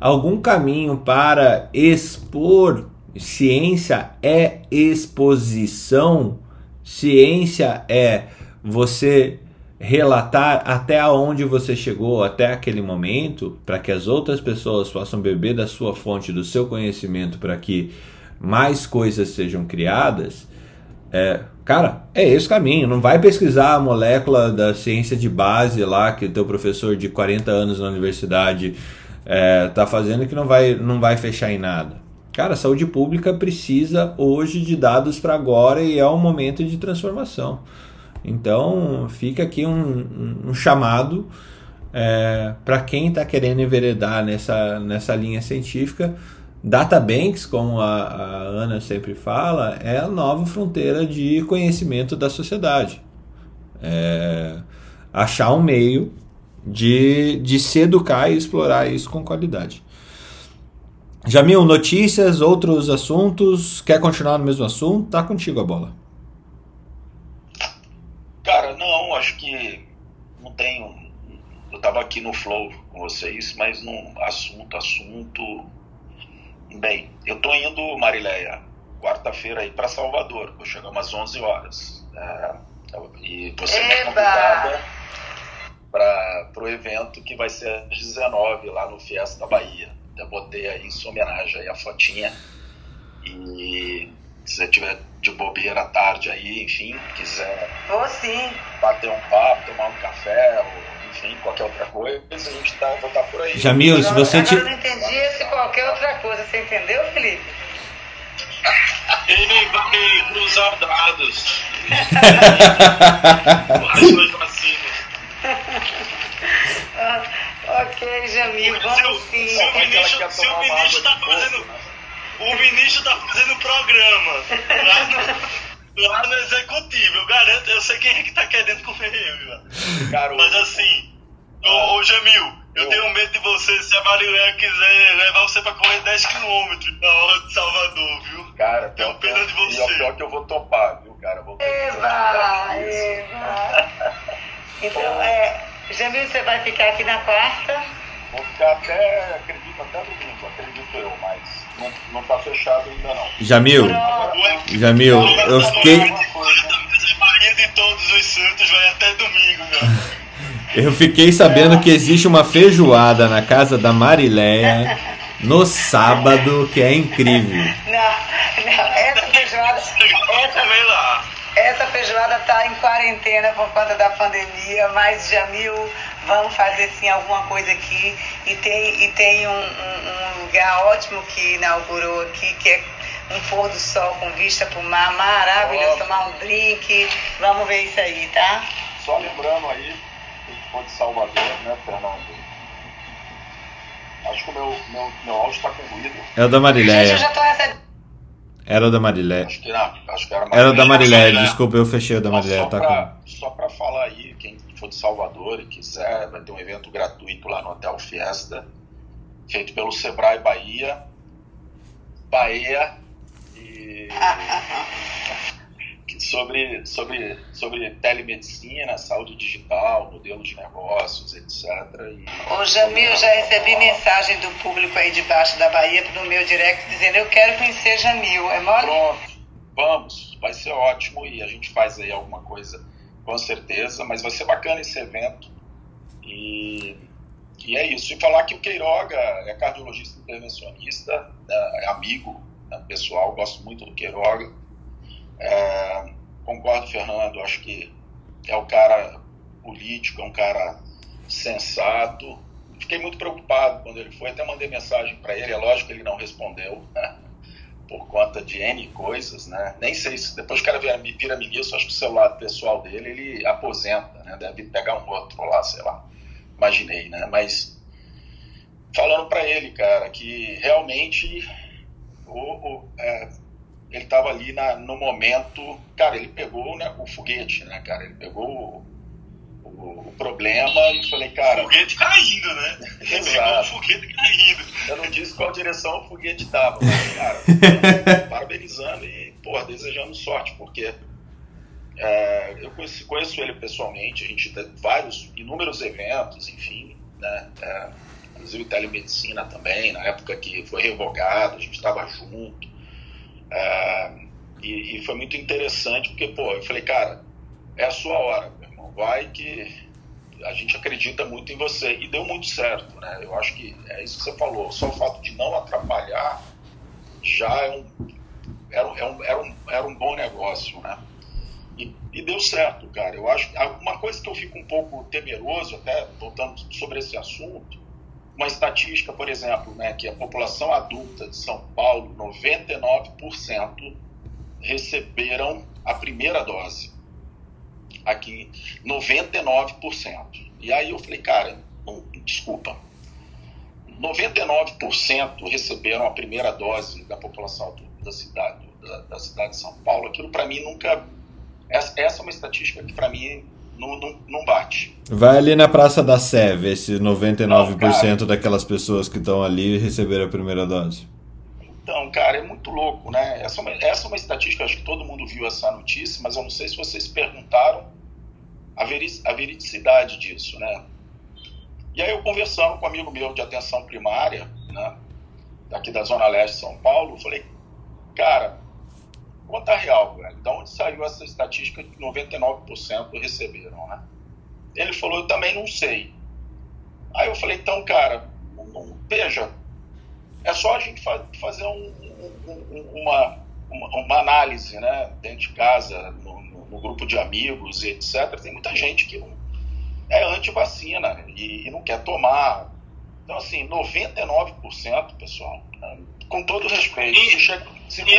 algum caminho para expor ciência é exposição, ciência é você relatar até onde você chegou até aquele momento, para que as outras pessoas possam beber da sua fonte, do seu conhecimento, para que mais coisas sejam criadas. É, cara, é esse o caminho. Não vai pesquisar a molécula da ciência de base lá que o teu professor de 40 anos na universidade é, tá fazendo que não vai, não vai fechar em nada. Cara, a saúde pública precisa hoje de dados para agora e é um momento de transformação. Então, fica aqui um, um, chamado é, para quem está querendo enveredar nessa, nessa linha científica. Databanks, como a, a, Ana sempre fala, é a nova fronteira de conhecimento da sociedade. É, achar um meio de, de se educar e explorar isso com qualidade. Jamil, notícias, outros assuntos? Quer continuar no mesmo assunto? Tá contigo a bola. Cara, não, acho que tenho. Eu estava aqui no flow com vocês, mas não assunto, assunto. Bem, eu tô indo, Marileia, quarta-feira aí para Salvador. Vou chegar umas 11 horas. É, e você é Eba! convidada para o evento que vai ser às 19 lá no Fiesta Bahia. Eu botei aí em sua homenagem aí a fotinha. E se você tiver de bobeira à tarde aí, enfim, quiser Vou sim. bater um papo, tomar um café, ou enfim, qualquer outra coisa, a gente tá, vou estar por aí. Jamil, se você Agora te... eu não entendi esse qualquer outra coisa. Você entendeu, Felipe? Ele vai cruzar dados. As suas vacinas. Ok, Jamil, Se o, vamos sim. se o ministro, se o ministro tá fazendo. né? O ministro tá fazendo programa lá no, lá no executivo. Eu garanto, eu sei quem é que tá querendo comer ele lá. Cara, o- Mas assim, ô, ô Jamil, eu Ô. tenho medo de você, se a Marilé quiser levar você pra correr 10km na hora de Salvador, viu? Cara, Tenho pior, pena de pior- e você. o pior que eu vou topar, viu, cara? Vou Eva. Eva. Então, é, Jamil, você vai ficar aqui na quarta? Vou ficar até, acredito, até domingo, acredito eu, mas não, não tá fechado ainda não. Jamil, Pronto. Jamil, eu fiquei... Maria de Todos os Santos vai até domingo, meu. Eu fiquei sabendo que existe uma feijoada na casa da Marileia no sábado que é incrível. Não, não, essa feijoada, Essa essa, feijoada tá em quarentena por conta da pandemia, mas Jamil, vamos fazer sim alguma coisa aqui. E tem, e tem um, um- um lugar ótimo que inaugurou aqui, que é um pôr do sol com vista pro mar, maravilhoso, Ótimo. tomar um drink. Vamos ver isso aí, tá? Só lembrando aí, quem for de Salvador, né, Fernando? Acho que o meu, meu, meu áudio tá com ruído. É o da Gente, eu Marileia. já tô recebendo. Era o da Marileia. Acho que não, acho que era Era o da Marileia. desculpa, eu fechei o da Marileia, só, tá pra, com... só pra falar aí, quem for de Salvador e quiser, vai ter um evento gratuito lá no Hotel Fiesta, feito pelo Sebrae Bahia, Bahia, e sobre, sobre, sobre telemedicina, saúde digital, modelo de negócios, etc. E, Ô Jamil, já recebi mensagem do público aí de baixo da Bahia no meu direct dizendo eu quero conhecer Jamil. É mole? Pronto, vamos, vai ser ótimo e a gente faz aí alguma coisa com certeza, mas vai ser bacana esse evento. E, e é isso. E falar que o Queiroga é cardiologista intervencionista, é amigo né, pessoal, gosto muito do Queiroga. É, concordo, Fernando, acho que é um cara político, é um cara sensato. Fiquei muito preocupado quando ele foi, até mandei mensagem para ele, é lógico que ele não respondeu. Né? por conta de N coisas, né? Nem sei se depois que o cara vira, ministro, acho que o celular pessoal dele ele aposenta, né? Deve pegar um outro lá, sei lá. Imaginei, né? Mas falando para ele, cara, que realmente o, o, é, ele estava ali na, no momento, cara, ele pegou né, o foguete, né, cara? Ele pegou o, o, o problema e falei, cara, Foguete caindo, né? Pegou o Exato. foguete caindo. Eu não disse qual direção o foguete estava, mas, cara, parabenizando e, porra, desejando sorte, porque é, eu conheci, conheço ele pessoalmente, a gente tem vários, inúmeros eventos, enfim, né, é, inclusive telemedicina também, na época que foi revogado, a gente estava junto, é, e, e foi muito interessante, porque, pô, eu falei, cara, é a sua hora, meu irmão, vai que a gente acredita muito em você e deu muito certo, né? Eu acho que é isso que você falou. Só o fato de não atrapalhar já é um, era, um- era, um, era, um, era um bom negócio, né? E, e deu certo, cara. Eu acho uma coisa que eu fico um pouco temeroso, até voltando sobre esse assunto, uma estatística, por exemplo, né, que a população adulta de São Paulo, 99% receberam a primeira dose aqui 99%. E aí eu falei, cara, não, desculpa. 99% receberam a primeira dose da população adulta da cidade, da, da cidade de São Paulo. Aquilo para mim nunca. Essa, essa é uma estatística que para mim não, não, não bate. Vai ali na Praça da Sé, ver se 99% Não, daquelas pessoas que estão ali receberam a primeira dose. Então, cara, é muito louco, né? Essa é uma, essa é uma estatística, acho que todo mundo viu essa notícia, mas eu não sei se vocês perguntaram a, a veridicidade disso, né? E aí eu conversando com um amigo meu de atenção primária, né, daqui da Zona Leste de São Paulo, falei, cara, conta real, velho, de onde saiu essa estatística que 99% receberam, né? Ele falou, eu também não sei. Aí eu falei, então, cara, veja, é só a gente fazer um, um, uma, uma, análise, né, dentro de casa, no, no, no grupo de amigos e etc. Tem muita gente que não é anti-vacina e, e, não quer tomar. Então, assim, 99%, pessoal, com todo respeito. E, chega, se e,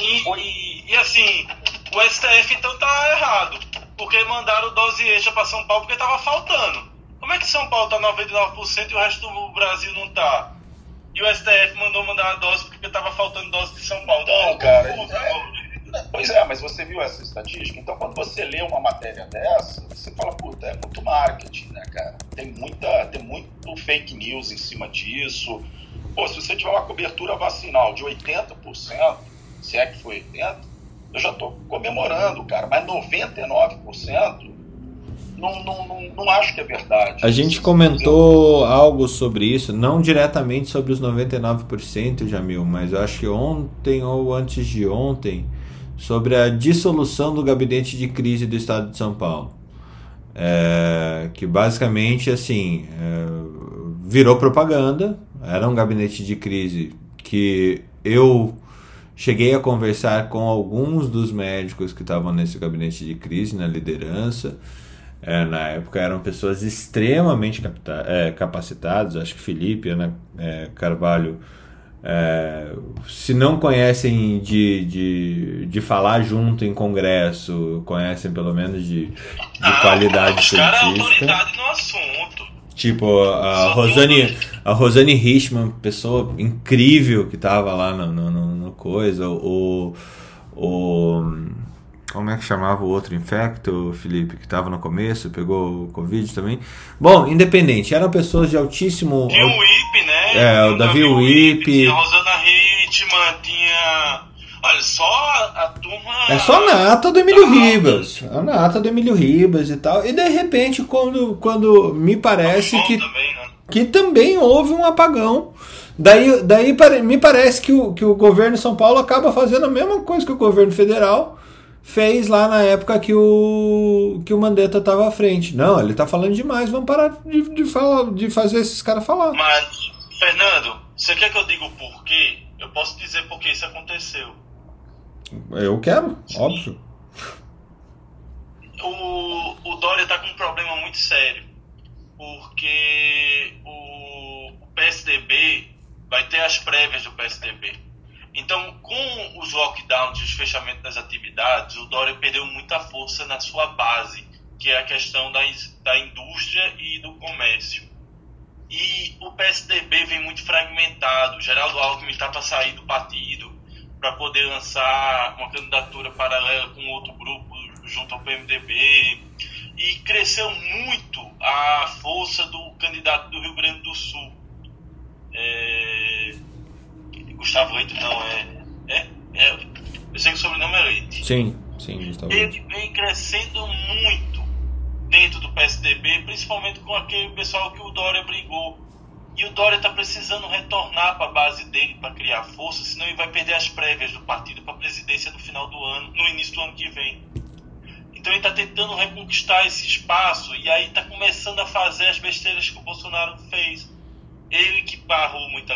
e, e, assim, o STF então tá errado, porque mandaram dose extra para São Paulo porque tava faltando. Como é que São Paulo tá 99% e o resto do Brasil não tá? E o STF mandou mandar a dose porque tava faltando dose de São Paulo. Não, cara. É, Pois é, mas você viu essa estatística? Então, quando você lê uma matéria dessa, você fala, puta, é muito marketing, né, cara? Tem, muita, tem muito fake news em cima disso. Pô, se você tiver uma cobertura vacinal de 80%, se é que foi 80%, eu já estou comemorando, cara. Mas 99%, não, não, não, não acho que é verdade. A gente comentou algo sobre isso, não diretamente sobre os 99%, Jamil, mas eu acho que ontem ou antes de ontem sobre a dissolução do gabinete de crise do Estado de São Paulo. É, que basicamente assim é, virou propaganda. Era um gabinete de crise que eu cheguei a conversar com alguns dos médicos que estavam nesse gabinete de crise, na liderança. É, na época eram pessoas extremamente é, capacitadas, acho que Felipe, Ana é, Carvalho é, se não conhecem de, de, de falar junto em congresso, conhecem pelo menos de, de ah, qualidade os científica. Cara é autoridade no assunto. Tipo, a Rosane, a Rosane Richman, pessoa incrível que tava lá no, no, no, coisa, o, o como é que chamava o outro infecto, Felipe, que estava no começo, pegou o Covid também? Bom, independente, eram pessoas de altíssimo. Tinha o IP, né? É, o Davi Wip. Tinha a Rosana Hitman, tinha. Olha, só a turma. É só a nata do Emílio Ribas. A nata do Emílio Ribas e tal. E de repente, quando, quando me parece que. Também, né? Que também houve um apagão. Daí, daí me parece que o, que o governo de São Paulo acaba fazendo a mesma coisa que o governo federal fez lá na época que o que o Mandetta estava à frente. Não, ele está falando demais, vamos parar de, de, falar, de fazer esses caras falar. Mas, Fernando, você quer que eu diga o porquê? Eu posso dizer por que isso aconteceu. Eu quero, Sim. óbvio. O, o Dória está com um problema muito sério, porque o, o PSDB vai ter as prévias do PSDB. Então, com os lockdowns e os fechamentos das atividades, o Dória perdeu muita força na sua base, que é a questão da, da indústria e do comércio. E o PSDB vem muito fragmentado. Geraldo Alckmin está para sair do partido, para poder lançar uma candidatura paralela com outro grupo junto ao PMDB. E cresceu muito a força do candidato do Rio Grande do Sul. É Gustavo Leite não, é, é, é. Eu sei que o sobrenome é Leite. Sim, sim, Gustavo Leite. Ele vem crescendo muito dentro do PSDB, principalmente com aquele pessoal que o Dória brigou. E o Dória está precisando retornar para a base dele para criar força, senão ele vai perder as prévias do partido para a presidência no final do ano, no início do ano que vem. Então ele está tentando reconquistar esse espaço e aí está começando a fazer as besteiras que o Bolsonaro fez. Ele que barrou muita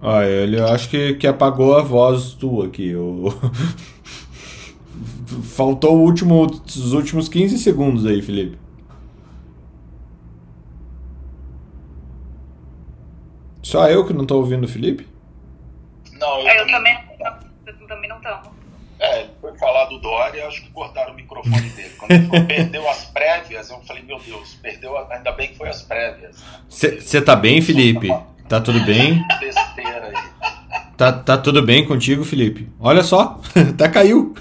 Ah, ele acho que, que apagou a voz tua aqui. Eu... Faltou o último, os últimos 15 segundos aí, Felipe. Só eu que não tô ouvindo o Felipe? Não, eu, é, eu também, eu também não estamos. É, ele foi falar do Dória, acho que cortaram o microfone dele. Quando ele falou, perdeu as prévias, eu falei, meu Deus, perdeu, ainda bem que foi as prévias. Você tá bem, Felipe? Tá tudo bem? Besteira aí. Tá, tá tudo bem contigo, Felipe? Olha só, até caiu.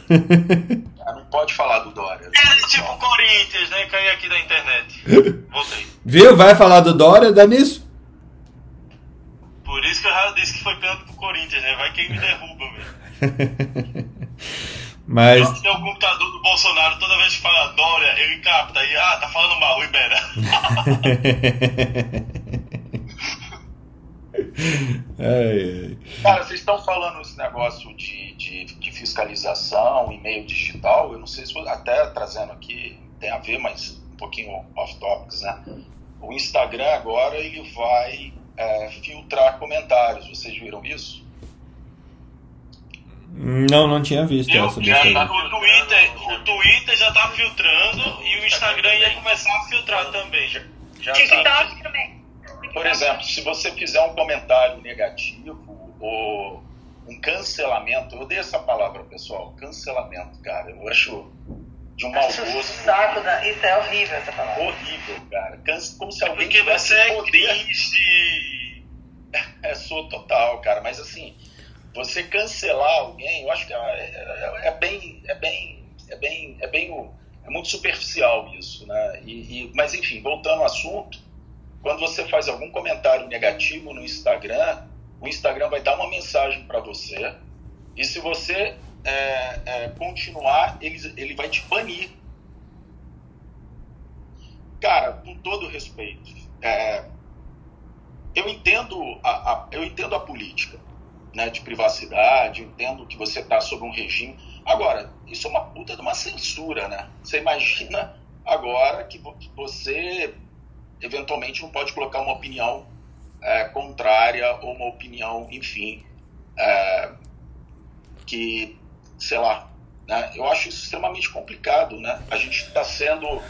Ah, não pode falar do Dória. É tipo o Corinthians, né? Caiu aqui da internet. Voltei. Viu? Vai falar do Dória, dá nisso? Por isso que eu já disse que foi pênalti pro Corinthians, né? Vai que ele me derruba, velho. Mas. Nossa, tem o computador do Bolsonaro, toda vez que fala Dória, ele capta e, ah, tá falando mal, libera. ai, ai. Cara, vocês estão falando esse negócio de, de, de fiscalização e meio digital, eu não sei se até trazendo aqui tem a ver, mas um pouquinho off-topics, né? O Instagram agora ele vai é, filtrar comentários, vocês viram isso? Não, não tinha visto Eu, essa já tá, o, Twitter, o Twitter já tá filtrando e o Instagram ia começar a filtrar também. Já, já tá. TikTok também. Por exemplo, se você fizer um comentário negativo ou um cancelamento, eu odeio essa palavra, pessoal, cancelamento, cara, eu acho de um mau gosto saco da... Isso é horrível essa palavra. horrível, cara. Como se alguém Porque você é cringe. É, sou total, cara. Mas assim, você cancelar alguém, eu acho que é, é- é bem, é bem, é bem, é bem, é muito superficial isso, né? E, e- mas enfim, voltando ao assunto, quando você faz algum comentário negativo no Instagram, o Instagram vai dar uma mensagem para você e se você é, é, continuar, ele, ele vai te banir. Cara, com todo respeito, é, eu entendo a, a- eu entendo a política né, de privacidade, entendo que você está sob um regime. Agora, isso é uma puta de uma censura, né? Você imagina agora que vo- você eventualmente não pode colocar uma opinião é, contrária ou uma opinião, enfim, é, que, sei lá, né? eu acho isso extremamente complicado, né? A gente está sendo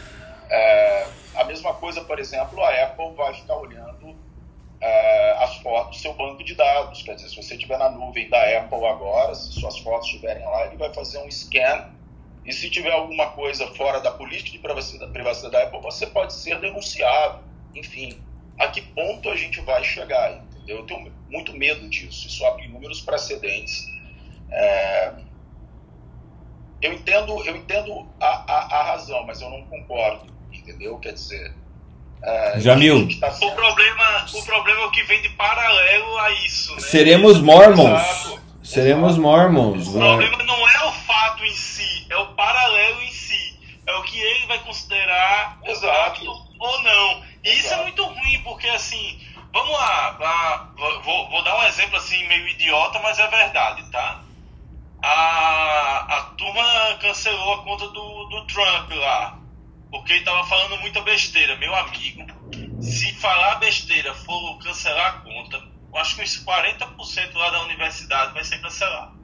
é, a mesma coisa, por exemplo, a Apple vai ficar olhando é, as fotos do seu banco de dados. Quer dizer, se você estiver na nuvem da Apple agora, se suas fotos estiverem lá, ele vai fazer um scan. E se tiver alguma coisa fora da política de privacidade, da Apple, você pode ser denunciado. Enfim, a que ponto a gente vai chegar? Entendeu? Eu tenho muito medo disso. Isso abre inúmeros precedentes. É, eu entendo, eu entendo a, a, a razão, mas eu não concordo. Entendeu? Quer dizer. é, Jamil. tá O problema, o problema é o que vem de paralelo a isso, né? Seremos mormons. Exato. Seremos mormons. O problema não é o fato em si, é o paralelo em si. É o que ele vai considerar Exato. ou não. E isso é Exato. muito ruim, porque assim, vamos lá, lá, vou, vou dar um exemplo assim meio idiota, mas é verdade, tá? A, a turma cancelou a conta do, do Trump lá, porque ele tava falando muita besteira, meu amigo. Se falar besteira for cancelar a conta, eu acho que uns 40% lá da universidade vai ser cancelado.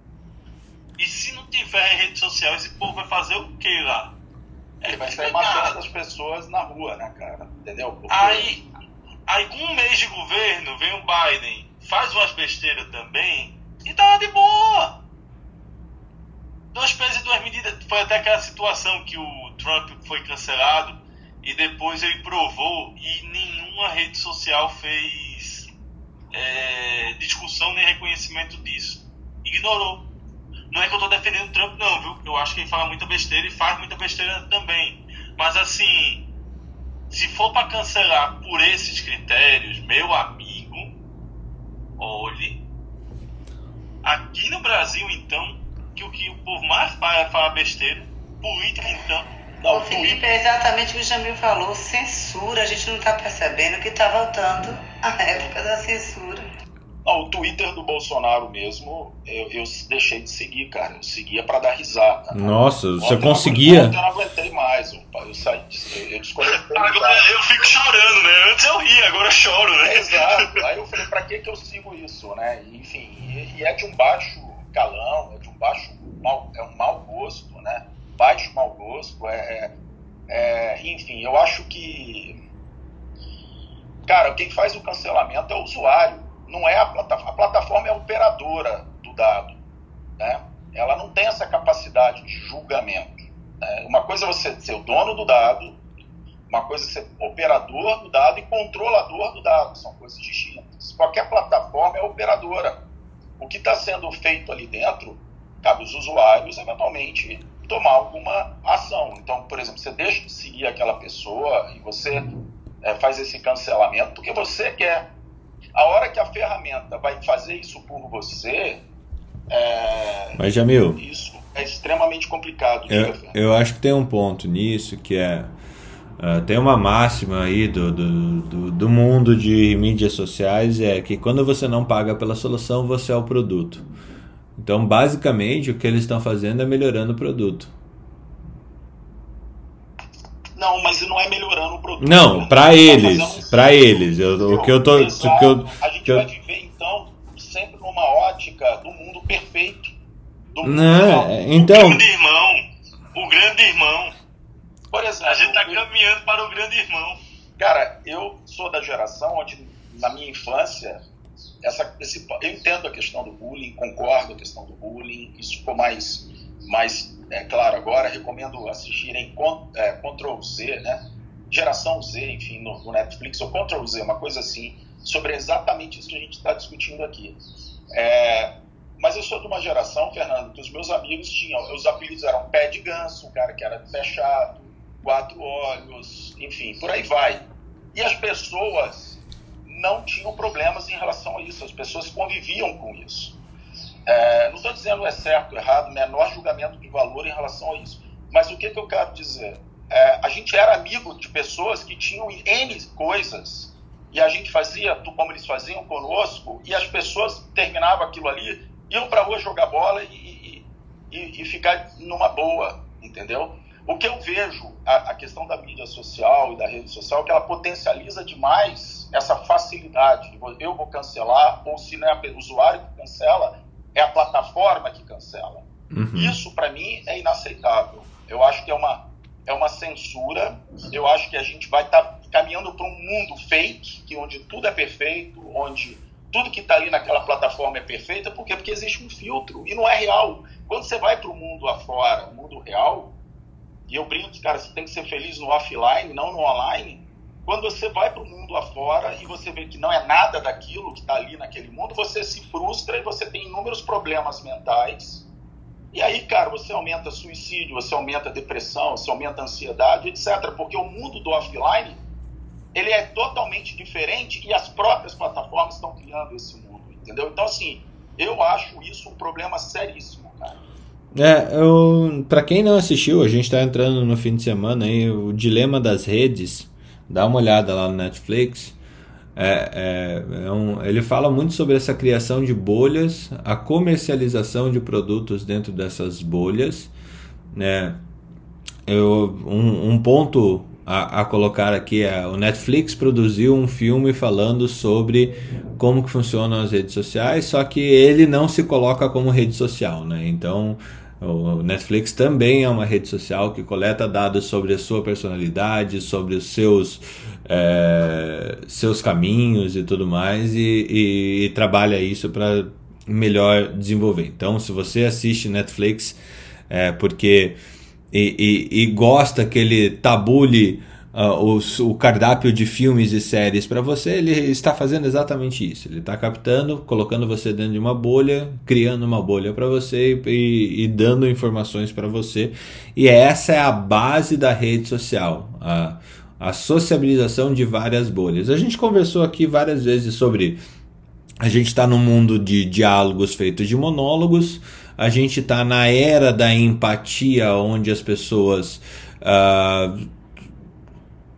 E se não tiver em rede social, esse povo vai fazer o que lá? Ele vai sair matando as pessoas na rua, né, cara? Entendeu? Porque- Aí, aí com um mês de governo, vem o Biden, faz umas besteiras também, e tá de boa. Dois pesos e duas medidas. Foi até aquela situação que o Trump foi cancelado e depois ele provou e nenhuma rede social fez é, discussão nem reconhecimento disso. Ignorou. Não é que eu tô defendendo o Trump, não, viu? Eu acho que ele fala muita besteira e faz muita besteira também. Mas assim, se for para cancelar por esses critérios, meu amigo, olhe. Aqui no Brasil, então, que o que o povo mais faz é falar besteira. Política, então. Não, Ô, Felipe, é exatamente o que o Jamil falou, censura, a gente não está percebendo que está voltando a época da censura. Não, o Twitter do Bolsonaro mesmo, eu, eu deixei de seguir, cara. Eu seguia pra dar risada. Nossa, Ontem você conseguia? Eu não aguentei mais. Eu, eu saí, eu, eu desconectei. Agora eu fico chorando, né? Antes eu ria, agora eu choro, né? Exato. Aí eu falei, pra que que eu sigo isso, né? Enfim, e, e é de um baixo calão, é de um baixo mau, é um mau gosto, né? Baixo mau gosto, é, é- é- enfim, eu acho que, cara, quem faz o cancelamento é o usuário, não é a plataforma. A plataforma é a operadora do dado, né? Ela não tem essa capacidade de julgamento. né? Uma coisa é você ser o dono do dado, uma coisa é ser operador do dado e controlador do dado, são coisas distintas. Qualquer plataforma é operadora. O que está sendo feito ali dentro, cabe aos usuários eventualmente tomar alguma ação. Então, por exemplo, você deixa de seguir aquela pessoa e você é, faz esse cancelamento porque você quer. A hora que a ferramenta vai fazer isso por você, é, Mas, Jamil, isso é extremamente complicado. eu, diga, eu acho que tem um ponto nisso que é. ah, tem uma máxima aí do, do, do, do mundo de mídias sociais é que quando você não paga pela solução, você é o produto. Então, basicamente, o que eles estão fazendo é melhorando o produto. Não, mas não é melhorando o produto. Não, pra Tá eles, pra ciclo. eles. Eu- o que eu tô, o Exato. que eu, a gente que eu- vai viver, então, sempre numa ótica do mundo perfeito. Do mundo Não, real. então, O grande irmão. O grande irmão. Por exemplo, A gente tá eu- caminhando para o grande irmão. Cara, eu sou da geração onde, na minha infância, essa, esse, eu entendo a questão do bullying, concordo com a questão do bullying, isso ficou mais, mais é, claro agora. Recomendo assistirem é, Ctrl Z, né? Geração Z, enfim, no, no Netflix, ou Ctrl Z, uma coisa assim, sobre exatamente isso que a gente está discutindo aqui. É, mas eu sou de uma geração, Fernando, que os meus amigos tinham, os apelidos eram pé de ganso, um cara que era fechado, quatro olhos, enfim, por aí vai. E as pessoas não tinham problemas em relação a isso, as pessoas conviviam com isso. É, não estou dizendo é certo, errado, menor julgamento de valor em relação a isso. Mas o que, que eu quero dizer? É, a gente era amigo de pessoas que tinham N coisas e a gente fazia como eles faziam conosco e as pessoas terminavam aquilo ali, iam para rua jogar bola e, e, e- e ficar numa boa, entendeu? O que eu vejo, a, a questão da mídia social e da rede social, é que ela potencializa demais essa facilidade. Eu vou cancelar, ou se não é o usuário que cancela, é a plataforma que cancela. uhum. Isso, para mim, é inaceitável. Eu acho que é uma, é uma censura. Eu acho que a gente vai estar caminhando para um mundo fake, que onde tudo é perfeito, onde tudo que está ali naquela plataforma é perfeito. Por quê? Porque existe um filtro e não é real. Quando você vai para o mundo afora, o mundo real, e eu brinco, cara, você tem que ser feliz no offline, não no online. Quando você vai para o mundo afora e você vê que não é nada daquilo que está ali naquele mundo, você se frustra e você tem inúmeros problemas mentais. E aí, cara, você aumenta suicídio, você aumenta depressão, você aumenta ansiedade, etc. Porque o mundo do offline, ele é totalmente diferente e as próprias plataformas estão criando esse mundo, entendeu? Então, assim, eu acho isso um problema seríssimo, cara. É, pra quem não assistiu, a gente tá entrando no fim de semana aí, o Dilema das Redes, dá uma olhada lá no Netflix. É, é, é um, ele fala muito sobre essa criação de bolhas, a comercialização de produtos dentro dessas bolhas. Né? Eu, um, um ponto a, a colocar aqui é o Netflix produziu um filme falando sobre como que funcionam as redes sociais, só que ele não se coloca como rede social, né? Então o Netflix também é uma rede social que coleta dados sobre a sua personalidade, sobre os seus é, seus caminhos e tudo mais e, e- e trabalha isso para melhor desenvolver. Então, se você assiste Netflix é porque e, e- e gosta que ele tabule ah, os- o cardápio de filmes e séries para você, ele está fazendo exatamente isso. Ele está captando, colocando você dentro de uma bolha, criando uma bolha para você e, e dando informações para você. E essa é a base da rede social, a, a sociabilização de várias bolhas. A gente conversou aqui várias vezes sobre a gente está num mundo de diálogos feitos de monólogos, a gente está na era da empatia, onde as pessoas ah,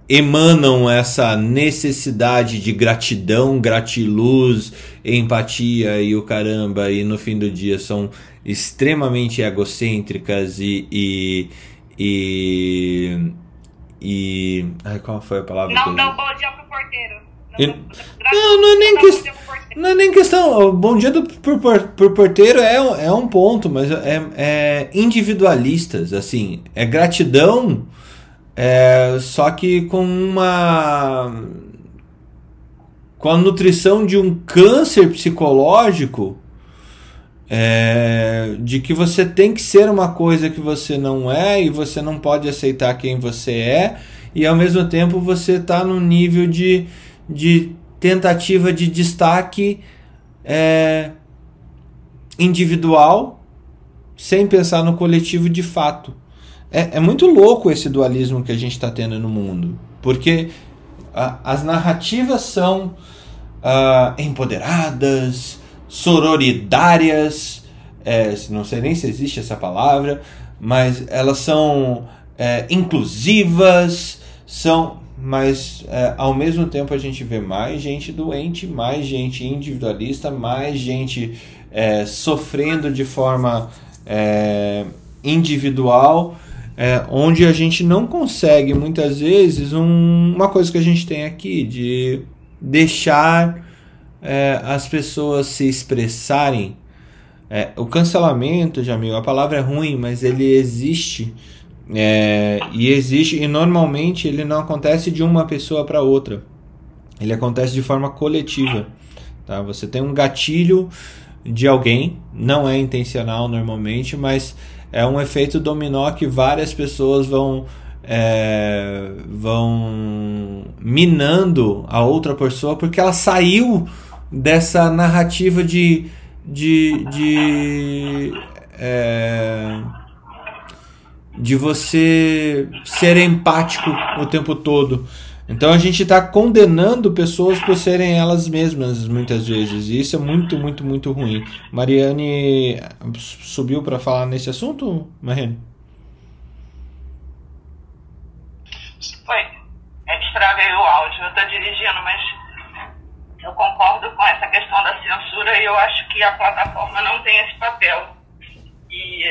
emanam essa necessidade de gratidão, gratiluz, empatia e o caramba, e no fim do dia são extremamente egocêntricas e. e, e, e- ai, qual foi a palavra? Não dá um bom dia pro porteiro. Não, não é nem dá que- bom dia pro porteiro. Não é nem questão. O bom dia do, por, por porteiro é, um- é um ponto, mas é, é individualistas, assim. É gratidão, é, só que com uma. com a nutrição de um câncer psicológico. é, de que você tem que ser uma coisa que você não é e você não pode aceitar quem você é, e ao mesmo tempo você está num nível de, de tentativa de destaque é, individual sem pensar no coletivo de fato. É, é muito louco esse dualismo que a gente está tendo no mundo, porque a- as narrativas são uh, empoderadas, sororidárias, é, não sei nem se existe essa palavra, mas elas são é, inclusivas, são, mas é, ao mesmo tempo a gente vê mais gente doente, mais gente individualista, mais gente é, sofrendo de forma é, individual, é, onde a gente não consegue muitas vezes um, uma coisa que a gente tem aqui de deixar é, as pessoas se expressarem. É, o cancelamento, Jamil, a palavra é ruim, mas ele existe. É, e existe, e normalmente ele não acontece de uma pessoa para outra. Ele acontece de forma coletiva. Tá? Você tem um gatilho de alguém, não é intencional normalmente, mas é um efeito dominó que várias pessoas vão é, vão minando a outra pessoa porque ela saiu dessa narrativa de de, de é, de você ser empático o tempo todo. Então a gente está condenando pessoas por serem elas mesmas muitas vezes. E isso é muito, muito, muito ruim. Mariane subiu para falar nesse assunto, Mariane? Foi. É que travei o áudio. Eu estou dirigindo, mas eu concordo com essa questão da censura e eu acho que a plataforma não tem esse papel. E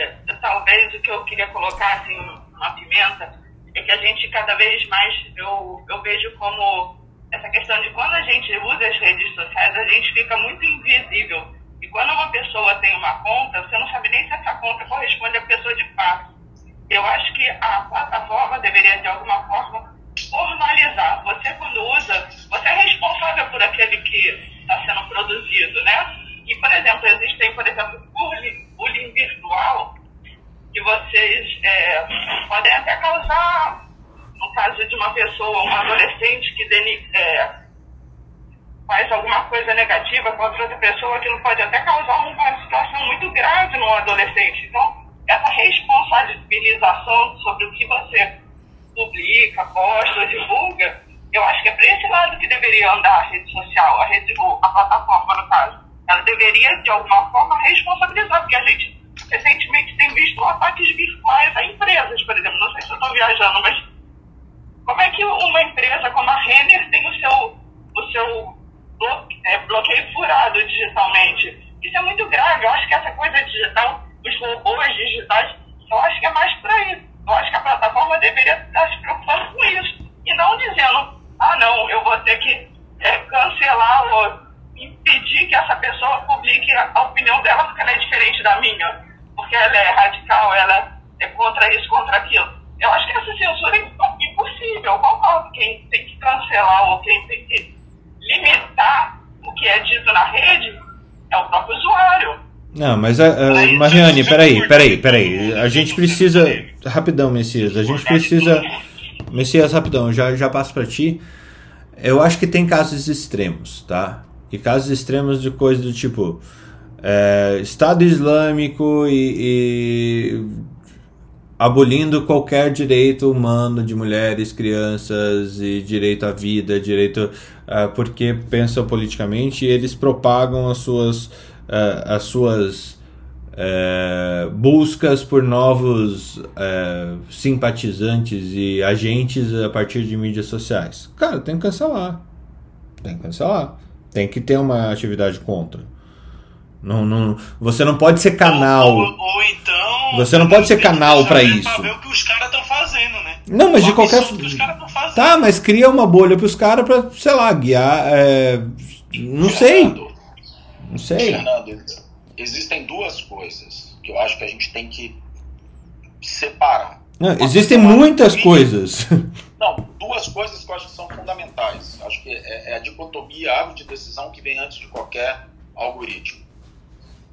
talvez o que eu queria colocar, assim, uma pimenta é que a gente cada vez mais, eu, eu vejo como essa questão de quando a gente usa as redes sociais, a gente fica muito invisível. E quando uma pessoa tem uma conta, você não sabe nem se essa conta corresponde à pessoa de fato. Eu acho que a plataforma deveria, de alguma forma, formalizar. Você, quando usa, você é responsável por aquele que está sendo produzido, né? E, por exemplo, existem, por exemplo, bullying, bullying virtual, que vocês é, podem até causar, no caso de uma pessoa, um adolescente que é, faz alguma coisa negativa contra outra pessoa, aquilo pode até causar uma situação muito grave no adolescente. Então, essa responsabilização sobre o que você publica, posta, divulga, eu acho que é para esse lado que deveria andar a rede social, a, rede, a plataforma, no caso. Ela deveria, de alguma forma, responsabilizar, porque a gente recentemente tem visto ataques virtuais a empresas, por exemplo. Não sei se eu estou viajando, mas como é que uma empresa como a Renner tem o seu, o seu é, bloqueio furado digitalmente? Isso é muito grave. Eu acho que essa coisa digital, os robôs digitais, eu acho que é mais para isso. Eu acho que a plataforma deveria estar se preocupando com isso. E não dizendo, ah, não, eu vou ter que é, cancelar ou impedir que essa pessoa publique a opinião dela porque ela é diferente da minha porque ela é radical, ela é contra isso, contra aquilo. Eu acho que essa censura é impossível. Eu concordo. Quem tem que cancelar ou quem tem que limitar o que é dito na rede é o próprio usuário. Não, mas a, a Mariane, peraí, peraí, peraí. A gente precisa. Rapidão, Messias. A gente precisa. Messias, rapidão, já, já passo para ti. Eu acho que tem casos extremos, tá? E casos extremos de coisa do tipo é, Estado Islâmico e, e, abolindo qualquer direito humano de mulheres, crianças e direito à vida, direito uh, porque pensam politicamente e eles propagam as suas uh, as suas uh, buscas por novos simpatizantes e agentes a partir de mídias sociais. Cara, tem que cancelar. Tem que cancelar. Tem que ter uma atividade contra. Não, não, você não pode ser canal. Ou, ou, ou então. Você não pode ser canal para isso. Pra ver o que os caras estão fazendo, né? Não, mas de qualquer. forma. Tá, mas cria uma bolha para os caras para, sei lá, guiar. É... Não sei. Não sei. Fernando, existem duas coisas que eu acho que a gente tem que separar. Não, existem muitas coisas. Não, duas coisas que eu acho que são fundamentais. Acho que é, é a dicotomia, a árvore de decisão que vem antes de qualquer algoritmo.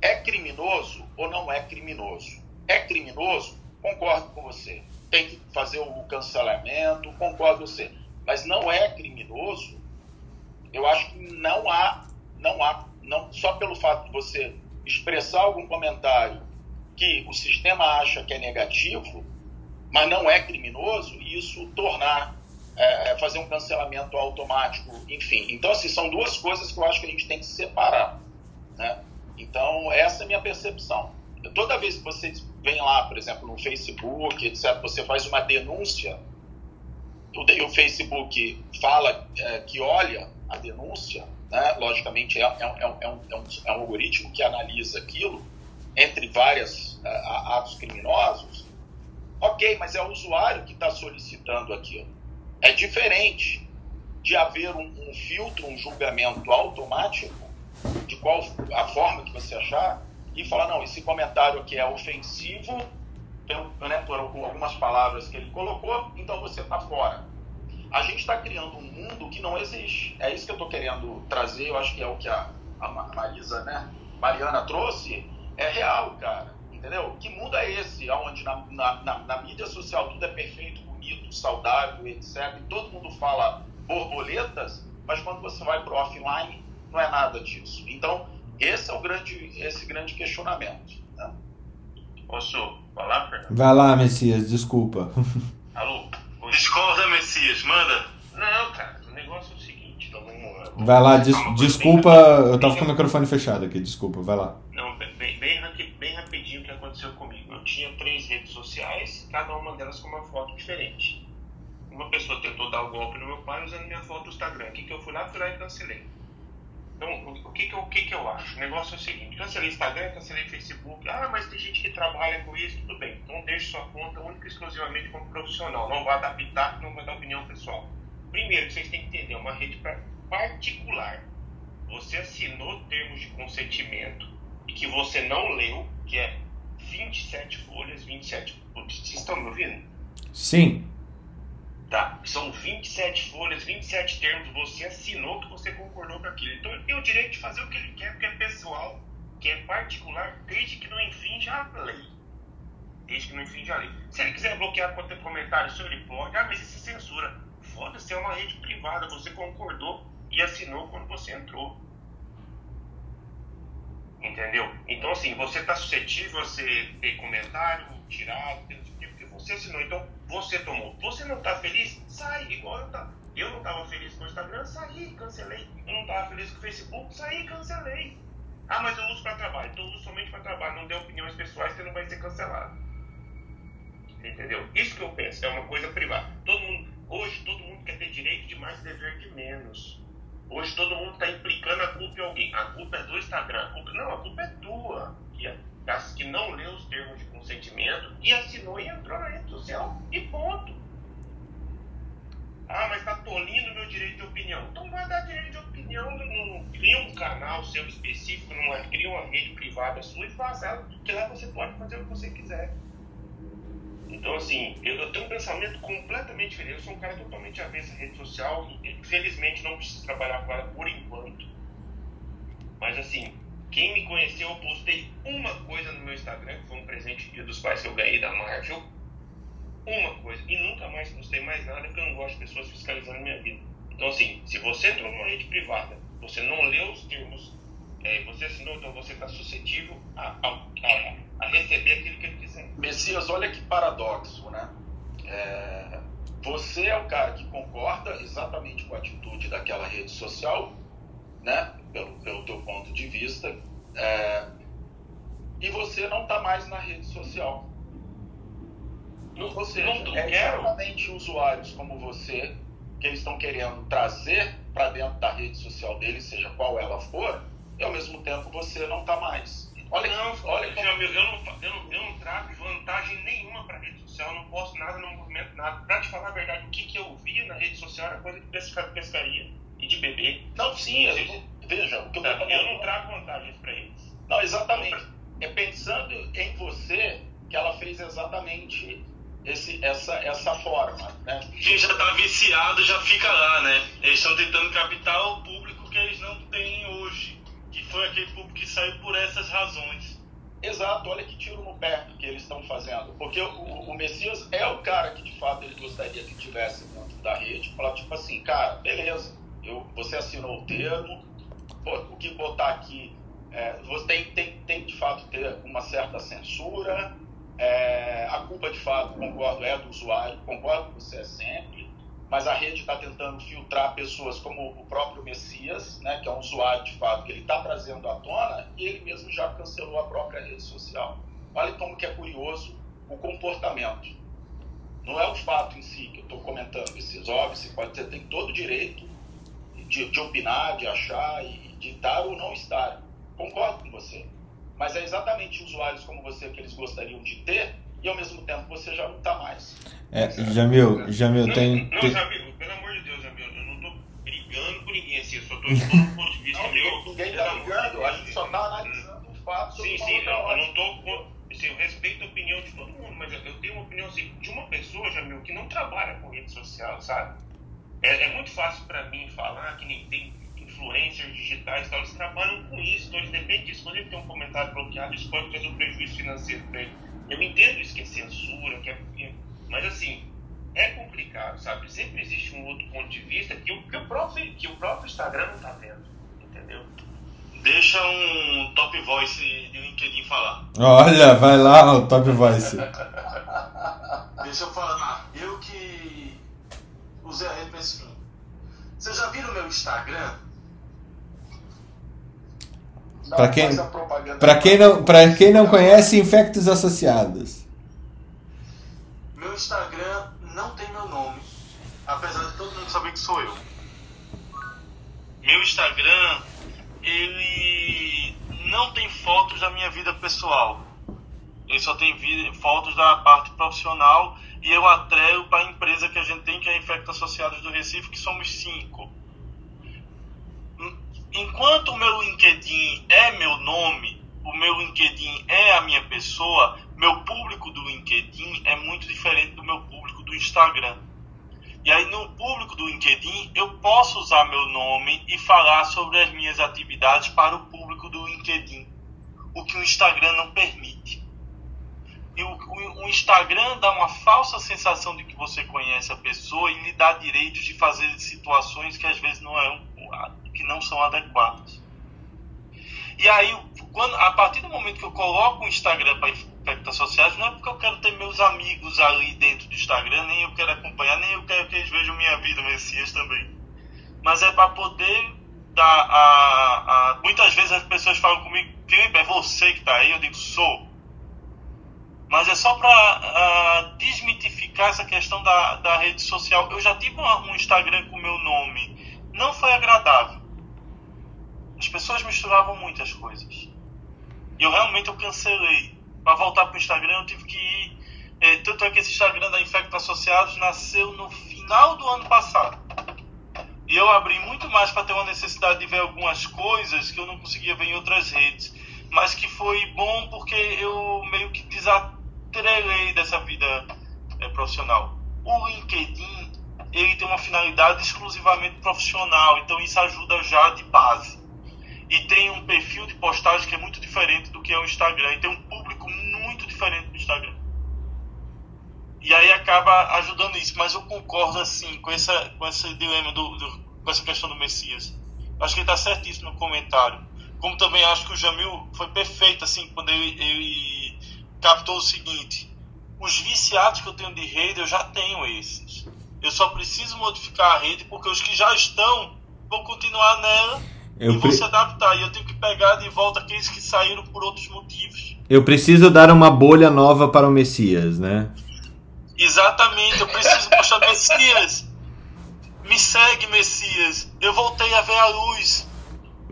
É criminoso ou não é criminoso? É criminoso? Concordo com você. Tem que fazer o cancelamento, concordo com você. Mas não é criminoso. Eu acho que não há, não há, não só pelo fato de você expressar algum comentário que o sistema acha que é negativo, mas não é criminoso, e isso tornar é, fazer um cancelamento automático, enfim. Então, assim, são duas coisas que eu acho que a gente tem que separar, né? Então, essa é a minha percepção. Toda vez que você vem lá, por exemplo, no Facebook, etc., você faz uma denúncia, o, o Facebook fala é, que olha a denúncia, né? logicamente é, é, é, um, é, um, é um algoritmo que analisa aquilo, entre vários atos criminosos, ok, mas é o usuário que está solicitando aquilo. É diferente de haver um, um, filtro, um julgamento automático, de qual a forma que você achar, e falar, não, esse comentário aqui é ofensivo, pelo, né, por algumas palavras que ele colocou, então você está fora. A gente está criando um mundo que não existe. É isso que eu estou querendo trazer, eu acho que é o que a, a Marisa, né, Mariana trouxe, é real, cara. Entendeu? Que mundo é esse, onde na, na, na, na mídia social tudo é perfeito, bonito, saudável, etc. E todo mundo fala borboletas, mas quando você vai para o offline, não é nada disso. Então, esse é o grande, esse grande questionamento. Né? Posso falar, Fernando? Vai lá, Messias, desculpa. Alô? Discorda, Messias, manda. Não, cara, o negócio é o seguinte, então vamos Vai lá, des desculpa, eu tava com o microfone fechado aqui, desculpa, vai lá. Não, bem, bem, bem rapidinho o que aconteceu comigo. Eu tinha três redes sociais, cada uma delas com uma foto diferente. Uma pessoa tentou dar o golpe no meu pai usando minha foto do Instagram. O que, que eu fui lá? Fui lá e cancelei. Então, o que que, eu, o que que eu acho? O negócio é o seguinte: cancelei Instagram, cancelei Facebook. Ah, mas tem gente que trabalha com isso, tudo bem. Então, deixe sua conta única e exclusivamente como profissional. Não vai adaptar, não vai dar opinião pessoal. Primeiro, vocês têm que entender: uma rede particular. Você assinou termos de consentimento e que você não leu, que é 27 folhas, 27. Vocês estão me ouvindo? Sim. Tá? São 27 folhas, 27 termos, você assinou que você concordou com aquilo. Então ele tem o direito de fazer o que ele quer, porque é pessoal, que é particular, desde que não infrinja a lei. Desde que não infrinja a lei. Se ele quiser bloquear qualquer comentário, seu ele pode. Ah, mas isso é censura. Foda-se, é uma rede privada, você concordou e assinou quando você entrou. Entendeu? Então, assim, você está suscetível a ser ter comentário tirado, porque você assinou. Então, você tomou. Você não está feliz? Sai, igual eu tá. Eu não estava feliz com o Instagram, saí, cancelei. Eu não estava feliz com o Facebook, saí, cancelei. Ah, mas eu uso para trabalho. Então, eu uso somente para trabalho. Não dê opiniões pessoais, você não vai ser cancelado. Entendeu? Isso que eu penso, é uma coisa privada. Todo mundo, hoje, todo mundo quer ter direito de mais, dever de menos. Hoje todo mundo está implicando a culpa em alguém. A culpa é do Instagram. A culpa, não, a culpa é tua. É, que não leu os termos de consentimento e assinou e entrou na rede social. E ponto. Ah, mas está tolindo meu direito de opinião. Então vai dar direito de opinião. Não, cria um canal seu específico, não é, cria uma rede privada sua e faça ela, que lá você pode fazer o que você quiser. Então, assim, eu, eu, tenho um pensamento completamente diferente. Eu sou um cara totalmente avesso à rede social. Infelizmente, não preciso trabalhar com ela por enquanto. Mas, assim, quem me conheceu, eu postei uma coisa no meu Instagram, que foi um presente Dia dos Pais que eu ganhei da Marvel. Uma coisa. E nunca mais postei mais nada, porque eu não gosto de pessoas fiscalizando minha vida. Então, assim, se você entrou numa rede privada, você não leu os termos, é, você assinou, então você está suscetível a, a, a, a receber aquilo que ele quiser. Messias, olha que paradoxo, né? É, você é o cara que concorda exatamente com a atitude daquela rede social, né? Pelo, pelo teu ponto de vista, é, e você não está mais na rede social. Não, Ou seja, não é quero. exatamente usuários como você que eles estão querendo trazer para dentro da rede social deles, seja qual ela for, e ao mesmo tempo você não está mais. Olha, não, que, olha como- Jamil, eu, não, eu, não, eu não trago vantagem nenhuma para rede social, eu não posto nada, não movimento nada. Para te falar a verdade, o que, que eu via na rede social era coisa de pesca, pescaria e de beber. Não, sim, eu, veja, o que eu, tô Eu não trago vantagens para eles. Não, exatamente. É pensando em você que ela fez exatamente esse, essa, essa forma, né? Quem já tá viciado já fica lá, né? Eles estão tentando captar o público que eles não têm hoje. Que foi aquele público que saiu por essas razões. Exato, olha que tiro no pé que eles estão fazendo. Porque o, o Messias é o cara que de fato ele gostaria que tivesse dentro da rede, falar tipo assim, cara, beleza, eu, você assinou o termo, o que botar aqui, é, você tem, tem, tem de fato ter uma certa censura, é, a culpa de fato, concordo, é do usuário, concordo com você é sempre, mas a rede está tentando filtrar pessoas como o próprio Messias, né, que é um usuário de fato, que ele está trazendo à tona, e ele mesmo já cancelou a própria rede social. Olha como que é curioso o comportamento. Não é o fato em si que eu estou comentando, Messias. Óbvio, você pode ter, tem todo direito de, de opinar, de achar, e de estar ou não estar. Concordo com você. Mas é exatamente usuários como você que eles gostariam de ter, e ao mesmo tempo você já não está mais. É, Jamil, Jamil, não, tem. Não, tem... Jamil, pelo amor de Deus, Jamil, eu não tô brigando com ninguém assim, eu só tô expondo um ponto de vista não, meu. Ninguém está brigando, a gente só está analisando o fato Sim, sim, não, eu não tô. Assim, eu respeito a opinião de todo mundo, mas eu tenho uma opinião assim, de uma pessoa, Jamil, que não trabalha com rede social, sabe? É, é muito fácil para mim falar que nem tem influencers digitais, tal, eles trabalham com isso, então eles dependem disso. Quando ele tem um comentário bloqueado, isso pode trazer um prejuízo financeiro para ele. Eu entendo isso que é censura, que é, mas assim, é complicado, sabe? Sempre existe um outro ponto de vista que o, que o, próprio, que o próprio Instagram não está vendo, entendeu? Deixa um top voice de LinkedIn falar. Olha, vai lá o top voice. Deixa eu falar. Eu que usei a rede para esse fim. Vocês já viram meu Instagram? Para quem, pra quem, não, pra quem não conhece, Infectos Associados. Meu Instagram não tem meu nome, apesar de todo mundo saber que sou eu. Meu Instagram, ele não tem fotos da minha vida pessoal. Ele só tem fotos da parte profissional e eu atrelo para a empresa que a gente tem, que é a Infectos Associados do Recife, que somos cinco enquanto o meu LinkedIn é meu nome, o meu LinkedIn é a minha pessoa, meu público do LinkedIn é muito diferente do meu público do Instagram. E aí no público do LinkedIn eu posso usar meu nome e falar sobre as minhas atividades para o público do LinkedIn, o que o Instagram não permite. E o, o, o Instagram dá uma falsa sensação de que você conhece a pessoa e lhe dá direitos de fazer situações que às vezes não é que não são adequadas. E aí, quando, a partir do momento que eu coloco o Instagram para infectar sociais, não é porque eu quero ter meus amigos ali dentro do Instagram, nem eu quero acompanhar, nem eu quero que eles vejam minha vida, Messias também. Mas é para poder dar a, a, Muitas vezes as pessoas falam comigo, Felipe, é você que está aí? Eu digo, sou. Mas é só para desmitificar essa questão da, da rede social. Eu já tive um Instagram com meu nome. Não foi agradável as pessoas misturavam muitas coisas. E eu realmente eu cancelei. Para voltar para o Instagram eu tive que ir. É, tanto é que esse Instagram da Infecto Associados nasceu no final do ano passado. E eu abri muito mais para ter uma necessidade de ver algumas coisas que eu não conseguia ver em outras redes. Mas que foi bom porque eu meio que desatrelei dessa vida é, profissional. O LinkedIn ele tem uma finalidade exclusivamente profissional, então isso ajuda já de base e tem um perfil de postagem que é muito diferente do que é o Instagram e tem um público muito diferente do Instagram. E aí acaba ajudando isso, mas eu concordo assim com essa com esse dilema do, do com essa questão do Messias. Acho que ele está certíssimo no comentário. Como também acho que o Jamil foi perfeito assim quando ele, ele captou o seguinte: os viciados que eu tenho de rede eu já tenho esses. Eu só preciso modificar a rede porque os que já estão vão continuar nela eu e vou se adaptar. E eu tenho que pegar de volta aqueles que saíram por outros motivos. Eu preciso dar uma bolha nova para o Messias, né? Exatamente, eu preciso mostrar Messias. Me segue, Messias. Eu voltei a ver a luz.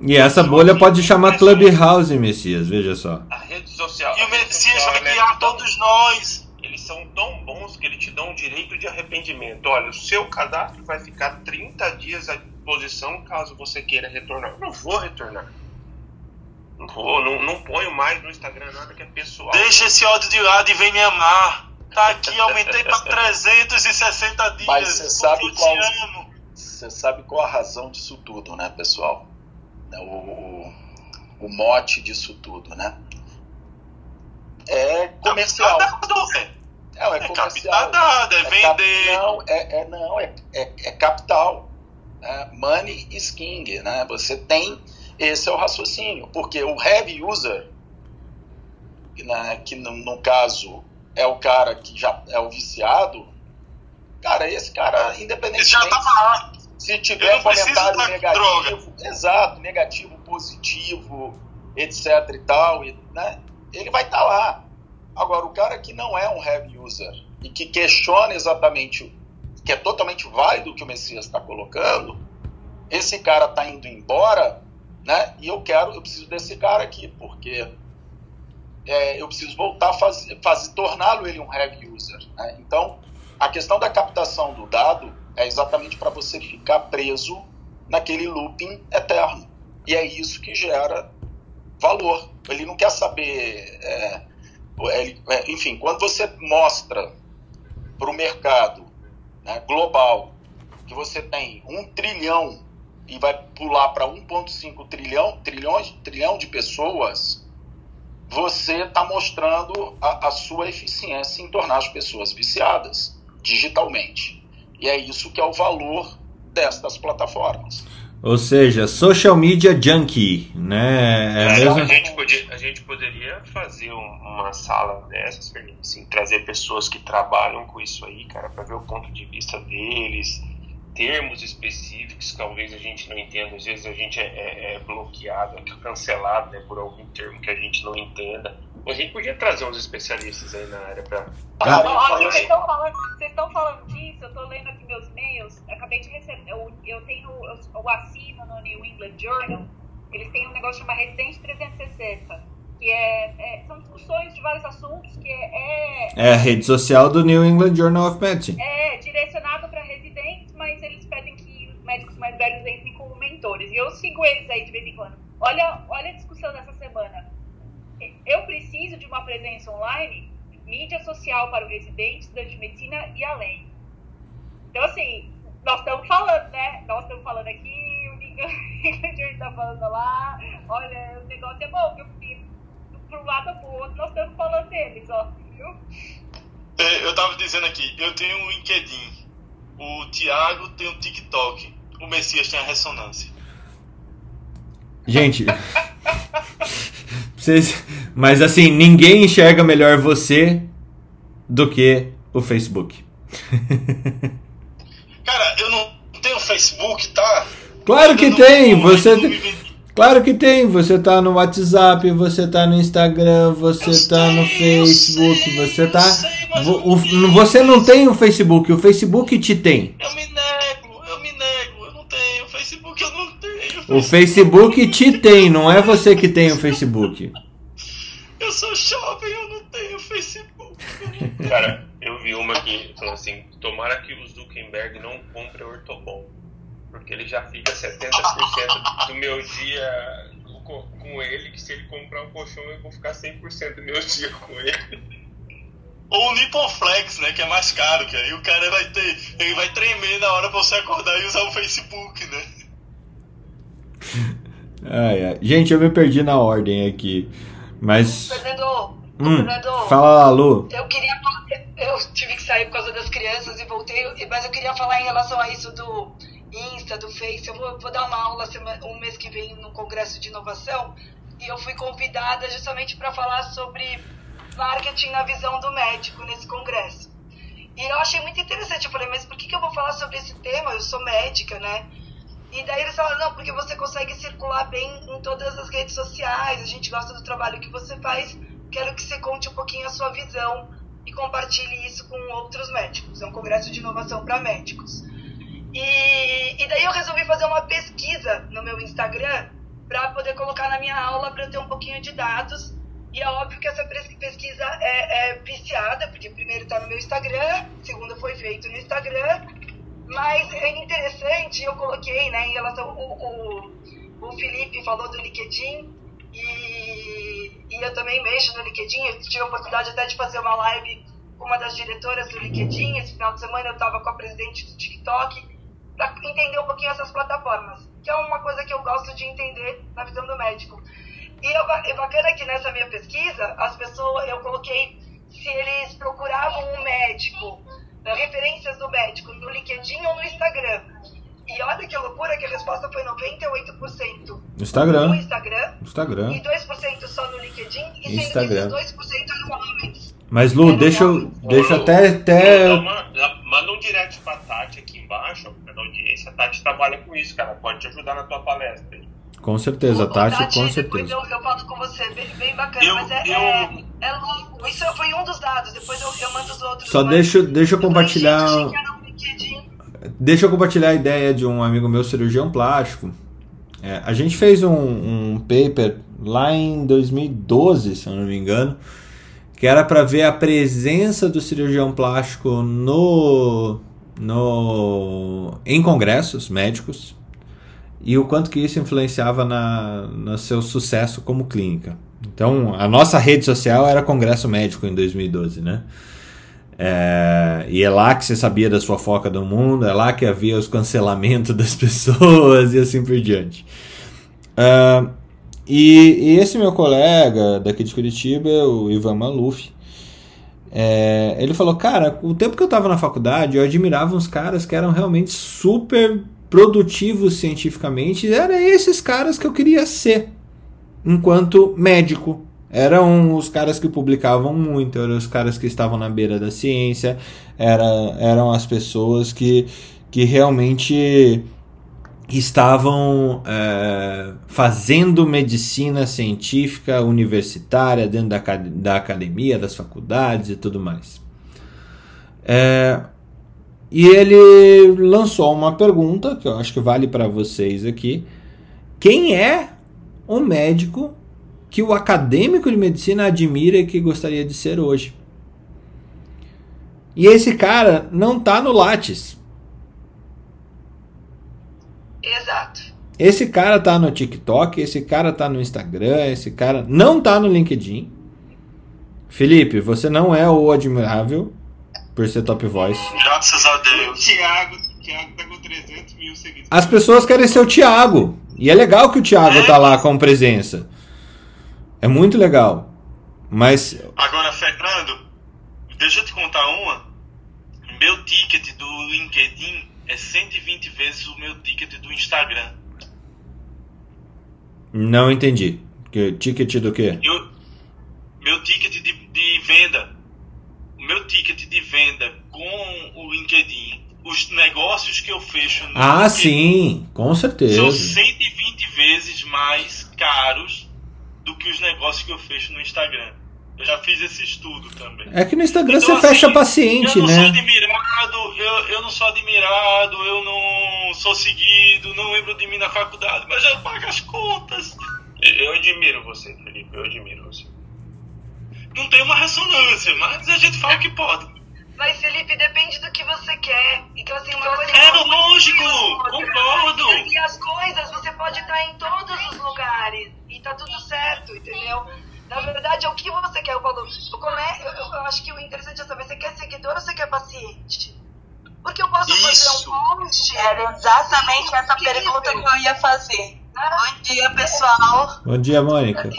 E essa bolha pode chamar Clubhouse, Messias, veja só. A rede social. E o Messias vai guiar todos nós. Eles são tão bons que ele te dão um direito de arrependimento. Olha, o seu cadastro vai ficar 30 dias disposição caso você queira retornar. Eu não vou retornar. Não vou, não, não ponho mais no Instagram nada que é pessoal. Deixa esse ódio de lado e vem me amar. Tá aqui, aumentei para 360 dias. Mas você sabe qual. Você sabe qual a razão disso tudo, né, pessoal? O, o, mote disso tudo, né? É comercial. Não, é, é comercial. É, é vender. Cap, não, é, é, não é, é, é capital né? money is king, né? Você tem esse é o raciocínio, porque o heavy user, né, que no, no, caso é o cara que já é o viciado, cara, esse cara, independentemente Esse já tá lá. Se tiver precisa comentário negativo, exato, negativo, positivo, etc e tal, e, né, ele vai estar lá. Agora, o cara que não é um heavy user e que questiona exatamente, que é totalmente válido o que o Messias está colocando, esse cara está indo embora, né? E eu quero, eu preciso desse cara aqui, porque é, eu preciso voltar a fazer, fazer torná-lo ele um heavy user. Né? Então, a questão da captação do dado é exatamente para você ficar preso naquele looping eterno. E é isso que gera valor. Ele não quer saber. É, ele, é, enfim, quando você mostra para o mercado né, global que você tem um trilhão e vai pular para 1,5 trilhão, trilhões, trilhão de pessoas, você está mostrando a, a sua eficiência em tornar as pessoas viciadas digitalmente. E é isso que é o valor destas plataformas. Ou seja, social media junkie, né? É É, mesmo? a, gente podia, a gente poderia fazer um- uma sala dessas, Fernando, assim, trazer pessoas que trabalham com isso aí, cara, para ver o ponto de vista deles, termos específicos que talvez a gente não entenda, às vezes a gente é, é- é bloqueado, é cancelado né, por algum termo que a gente não entenda. A gente podia trazer uns especialistas aí na área para Ah. Vocês estão falando, vocês estão falando disso, eu tô lendo aqui meus e-mails, acabei de receber, eu, eu tenho, eu, eu assino no New England Journal, eles têm um negócio chamado Residente 360, que é, é- são discussões de vários assuntos, que é, é, É a rede social do New England Journal of Medicine. é direcionado para residentes, mas eles pedem que os médicos mais velhos entrem como mentores, e eu sigo eles aí de vez em quando. Olha, olha a discussão dessa semana. Eu preciso de uma presença online, mídia social para o residente, estudante de medicina e além. Então, assim, nós estamos falando, né? Nós estamos falando aqui, o Ninguém está falando lá. Olha, o negócio é bom, que eu fui para um lado ou para o outro, nós estamos falando deles, ó. Viu? É, Eu tava dizendo aqui, eu tenho um LinkedIn, o Thiago tem um TikTok, o Messias tem a ressonância. Gente, vocês, mas assim, ninguém enxerga melhor você do que o Facebook. Cara, eu não tenho Facebook, tá? Claro que tem, não- você não. Claro que tem, você tá no WhatsApp, você tá no Instagram, você Eu tá no sei, eu Facebook, sei, você tá. sei, o- não você não tem o Facebook, o Facebook te tem. Eu me nego, eu me nego, eu não tenho. Facebook eu não tenho. O Facebook te tem, não é você que tem o Facebook. Eu sou jovem, eu não tenho Facebook. Cara, eu vi uma que falou assim: tomara que o Zuckerberg não compre ortobon. Porque ele já fica 70% do meu dia co- com ele, que se ele comprar um colchão eu vou ficar 100% do meu dia com ele. Ou o Nipponflex, né? Que é mais caro, que aí o cara vai ter. Ele vai tremer na hora pra você acordar e usar o Facebook, né? Ai, ai. Gente, eu me perdi na ordem aqui. Mas. Fernando, Hum, Fernando, fala lá, Lu. eu queria eu tive que sair por causa das crianças e voltei, mas eu queria falar em relação a isso do Insta, do Face. Eu vou, vou dar uma aula semana, um mês que vem no Congresso de Inovação e eu fui convidada justamente para falar sobre marketing na visão do médico nesse congresso. E eu achei muito interessante. Eu falei, mas por que, que eu vou falar sobre esse tema? Eu sou médica, né? E daí eles falaram, não, porque você consegue circular bem em todas as redes sociais, a gente gosta do trabalho que você faz, quero que você conte um pouquinho a sua visão e compartilhe isso com outros médicos. É um congresso de inovação para médicos. E, e daí eu resolvi fazer uma pesquisa no meu Instagram para poder colocar na minha aula para eu ter um pouquinho de dados. E é óbvio que essa pesquisa é, é viciada, porque primeiro está no meu Instagram, segundo foi feito no Instagram, mas é interessante, eu coloquei, né, em relação. O, o, o Felipe falou do LinkedIn e, e eu também mexo no LinkedIn. Eu tive a oportunidade até de fazer uma live com uma das diretoras do LinkedIn. Esse final de semana eu estava com a presidente do TikTok para entender um pouquinho essas plataformas, que é uma coisa que eu gosto de entender na visão do médico. E é é bacana que nessa minha pesquisa, as pessoas, eu coloquei se eles procuravam um médico, eh, referências do médico no LinkedIn ou no Instagram. E olha que loucura que a resposta foi 98% no Instagram. No Instagram. Instagram. E 2% só no LinkedIn. E Instagram. sendo que esses 2% eram homens. Mas Lu, deixa, eu, deixa Ô, até. até... Não, manda, manda um direct pra Tati aqui embaixo, na audiência. A Tati trabalha com isso, cara. Pode te ajudar na tua palestra. Com certeza, Ô, Tati, Tati, com certeza. eu, eu falo com você, bem, bem bacana, Eu- mas é, eu- é, é louco. Isso foi um dos dados, depois eu, eu mando os outros. Só mas deixa, deixa eu eu falei, compartilhar. um. Deixa eu compartilhar a ideia de um amigo meu, cirurgião plástico. É, a gente fez um, um paper lá em 2012, se eu não me engano, que era para ver a presença do cirurgião plástico no, no em congressos médicos e o quanto que isso influenciava na, no seu sucesso como clínica. Então, a nossa rede social era Congresso Médico em 2012, né? É, e é lá que você sabia da sua foca do mundo, é lá que havia os cancelamentos das pessoas e assim por diante. Ah, e, e esse meu colega daqui de Curitiba, o Ivan Maluf, é, ele falou: Cara, o tempo que eu estava na faculdade, eu admirava uns caras que eram realmente super produtivos cientificamente, eram esses caras que eu queria ser enquanto médico. Eram os caras que publicavam muito, eram os caras que estavam na beira da ciência, era, eram as pessoas que, que realmente estavam é, fazendo medicina científica universitária dentro da, da academia, das faculdades e tudo mais. É, e ele lançou uma pergunta que eu acho que vale para vocês aqui. Quem é o médico que o acadêmico de medicina admira e que gostaria de ser hoje? E esse cara não tá no Lattes. Exato. Esse cara tá no TikTok, esse cara tá no Instagram, esse cara não tá no LinkedIn. Felipe, você não é o admirável por ser top voice. Graças a Deus. Thiago, Thiago tá com 300 mil seguidores. As pessoas querem ser o Thiago. E é legal que o Thiago tá lá com presença. É muito legal. Mas Agora, Fernando, deixa eu te contar uma. Meu ticket do LinkedIn é 120 vezes o meu ticket do Instagram. não entendi. Que ticket do quê? Eu, meu ticket de, de venda, o meu ticket de venda com o LinkedIn, os negócios que eu fecho no Ah, LinkedIn sim, com são certeza. 120 vezes mais caros do que os negócios que eu fecho no Instagram. Eu já fiz esse estudo também. É que no Instagram Então, você fecha assim, paciente, eu não sou né? admirado, eu, eu não sou admirado, eu não sou seguido, não lembro de mim na faculdade, mas eu pago as contas. Eu admiro você, Felipe, eu admiro você. Não tem uma ressonância, mas a gente fala que pode. Mas, Felipe, depende do que você quer. Então, assim, uma coisa. É lógico, concordo. E as coisas, você pode estar em todos os lugares. E tá tudo certo, entendeu? Na verdade, é o que você quer. Eu, falo, eu, come... eu, eu acho que o interessante é saber, você quer seguidor ou você quer paciente? Porque eu posso fazer Isso. um post. Era exatamente essa incrível, pergunta que eu ia fazer. né? Bom dia, pessoal. Bom dia, Mônica.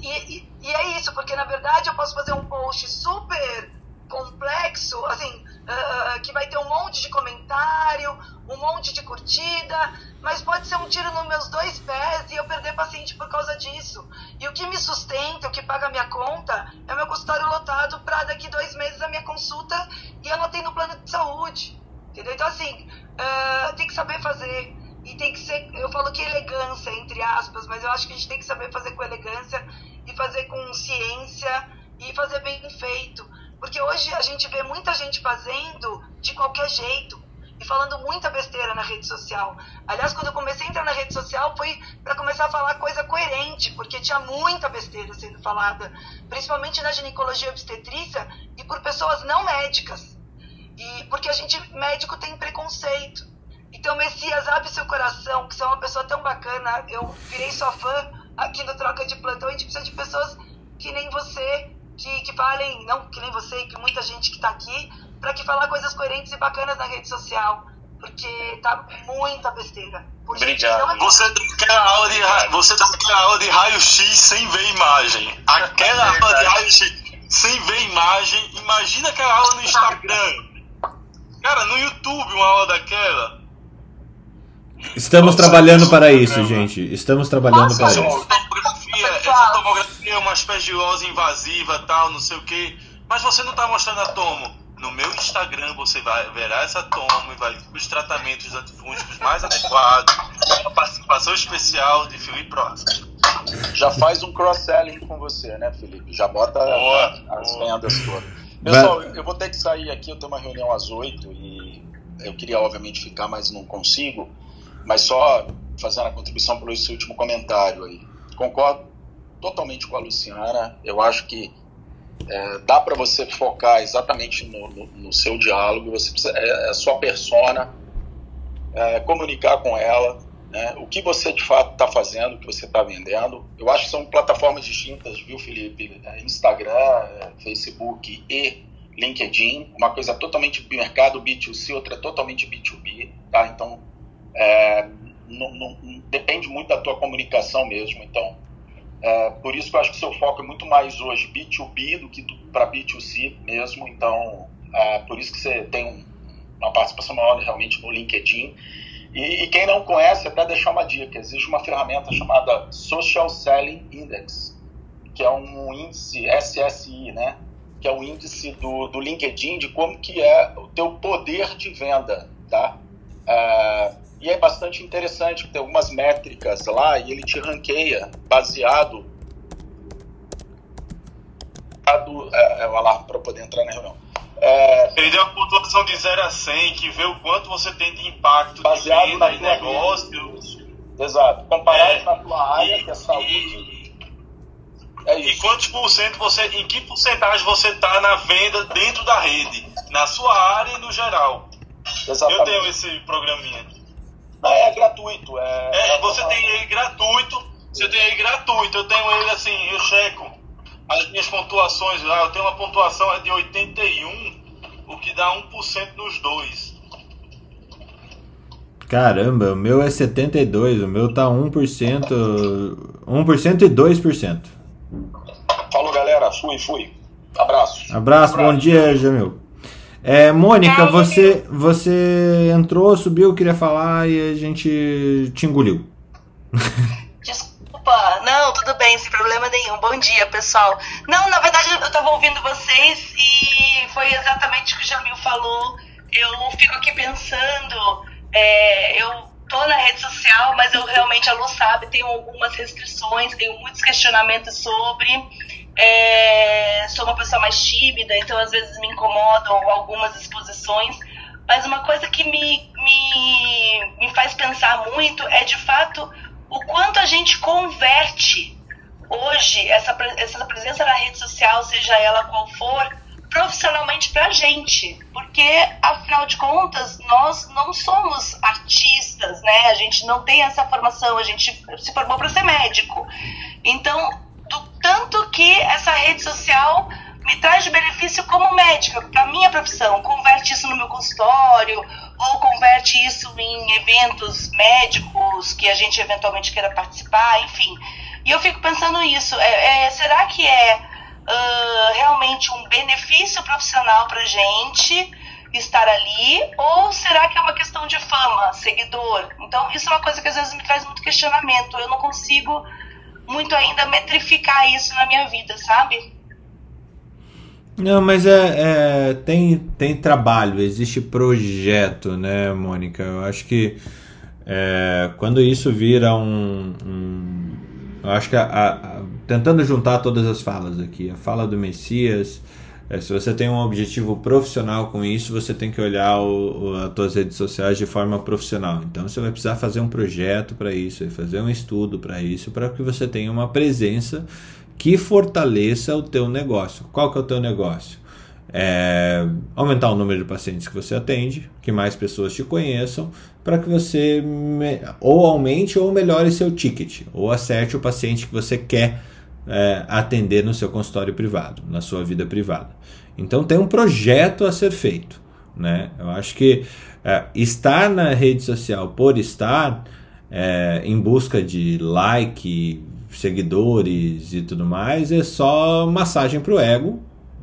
E, e- e é isso, porque na verdade eu posso fazer um post super complexo, assim, ah, que vai ter um monte de comentário, um monte de curtida, mas pode ser um tiro nos meus dois pés e eu perder paciente por causa disso. E o que me sustenta, o que paga a minha conta, é o meu consultório lotado para daqui dois meses a minha consulta e eu não tenho no plano de saúde. Entendeu? Então, assim, ah, tem que saber fazer. E tem que ser, eu falo que elegância, entre aspas, mas eu acho que a gente tem que saber fazer com elegância fazer com ciência e fazer bem feito. Porque hoje a gente vê muita gente fazendo de qualquer jeito e falando muita besteira na rede social. Aliás, quando eu comecei a entrar na rede social foi para começar a falar coisa coerente, porque tinha muita besteira sendo falada, principalmente na ginecologia obstetrícia e por pessoas não médicas. E porque a gente, médico, tem preconceito. Então, Messias, abre seu coração, que você é uma pessoa tão bacana. Eu virei sua fã aqui no Troca de Plantão. A gente precisa de pessoas que nem você, que, que falem, não que nem você, que muita gente que tá aqui, para que falar coisas coerentes e bacanas na rede social. Porque tá muita besteira. Por gente que Obrigado. é- Você tem aquela aula de, ra- você tem aquela aula de raio-x sem ver imagem. Aquela aula de raio-x sem ver imagem. Imagina aquela aula no Instagram. Cara, no YouTube uma aula daquela. Estamos Nossa, trabalhando para isso, gente. Estamos trabalhando para Essa isso. tomografia, essa tomografia é uma aspergilose invasiva tal, não sei o que. Mas você não tá mostrando a tomo. no meu Instagram você vai verá essa toma e vai ver os tratamentos antifúngicos mais adequados, a participação especial de Felipe Próximo. Já faz um cross-selling com você, né, Felipe? Já bota Boa, as boa. vendas todas. Pessoal, eu vou ter que sair aqui, eu tenho uma reunião às 8 e eu queria, obviamente, ficar, mas não consigo. Mas só fazendo a contribuição pelo esse último comentário aí. Concordo totalmente com a Luciana. Eu acho que é, dá para você focar exatamente no, no- no seu diálogo, você precisa, é, é a sua persona, é, comunicar com ela, né, o que você de fato está fazendo, o que você está vendendo. Eu acho que são plataformas distintas, viu, Felipe? É, Instagram, é, Facebook e LinkedIn, uma coisa totalmente mercado B2C, outra totalmente B2B, tá? Então, é, não- não- depende muito da tua comunicação mesmo. Então, é, por isso que eu acho que seu foco é muito mais hoje B2B do que para B2C mesmo. Então, é, por isso que você tem um- uma participação maior realmente no LinkedIn. E, e quem não conhece, até deixar uma dica: existe uma ferramenta chamada Social Selling Index, que é um índice SSI, né? Que é o índice do, do LinkedIn de como que é o teu poder de venda, tá? É, e é bastante interessante, tem algumas métricas lá e ele te ranqueia baseado. baseado é, é o alarme para poder entrar na reunião. É, Ele deu uma pontuação de 0 a 100, que vê o quanto você tem de impacto Baseado de venda e negócios. exato. Comparado É, na tua área, e- que é saúde. É E quantos por cento você, em que porcentagem você está na venda dentro da rede, na sua área e no geral? Eu Exatamente. tenho esse programinha. Não, é gratuito. É, É, você tem ele gratuito, você tem ele gratuito, eu tenho ele assim, eu checo as minhas pontuações lá, eu tenho uma pontuação é de 81, o que dá 1% nos dois. Caramba, o meu é 72, o meu tá 1%, 1% e 2%. Falou, galera. Fui, fui. Abraço. Abraço, bom dia, Jamil. É, Mônica, Tchau, você, você entrou, subiu, queria falar e a gente te engoliu. Desculpa, não, tudo bem, sem problema nenhum. Bom dia, pessoal. Não, na verdade eu tava ouvindo vocês e foi exatamente o que o Jamil falou. Eu fico aqui pensando, é, eu tô na rede social, mas eu realmente, a Lu sabe, tenho algumas restrições, tenho muitos questionamentos sobre. É, sou uma pessoa mais tímida, então às vezes me incomodam algumas exposições. Mas uma coisa que me, me, me faz pensar muito é de fato o quanto a gente converte hoje essa, essa presença na rede social, seja ela qual for, profissionalmente pra gente. Porque, afinal de contas, nós não somos artistas, né? A gente não tem essa formação, a gente se formou para ser médico. Então, do tanto que essa rede social me traz de benefício como médica, para minha profissão, converte isso no meu consultório, ou converte isso em eventos médicos que a gente eventualmente queira participar, enfim. E eu fico pensando isso, é, é, será que é ah, realmente um benefício profissional pra gente estar ali, ou será que é uma questão de fama, seguidor? Então isso é uma coisa que às vezes me traz muito questionamento, eu não consigo muito ainda metrificar isso na minha vida, sabe? Não, mas é, é, tem, tem trabalho, existe projeto, né, Mônica? Eu acho que é, quando isso vira um. um- eu acho que a- a- tentando juntar todas as falas aqui, a fala do Messias, é, se você tem um objetivo profissional com isso, você tem que olhar o, o, as suas redes sociais de forma profissional. Então você vai precisar fazer um projeto para isso, fazer um estudo para isso, para que você tenha uma presença que fortaleça o teu negócio. Qual que é o teu negócio? É aumentar o número de pacientes que você atende, que mais pessoas te conheçam, para que você ou aumente ou melhore seu ticket, ou acerte o paciente que você quer é, atender no seu consultório privado, na sua vida privada. Então tem um projeto a ser feito. Né? Eu acho que é, estar na rede social por estar é, em busca de like, seguidores e tudo mais é só massagem pro ego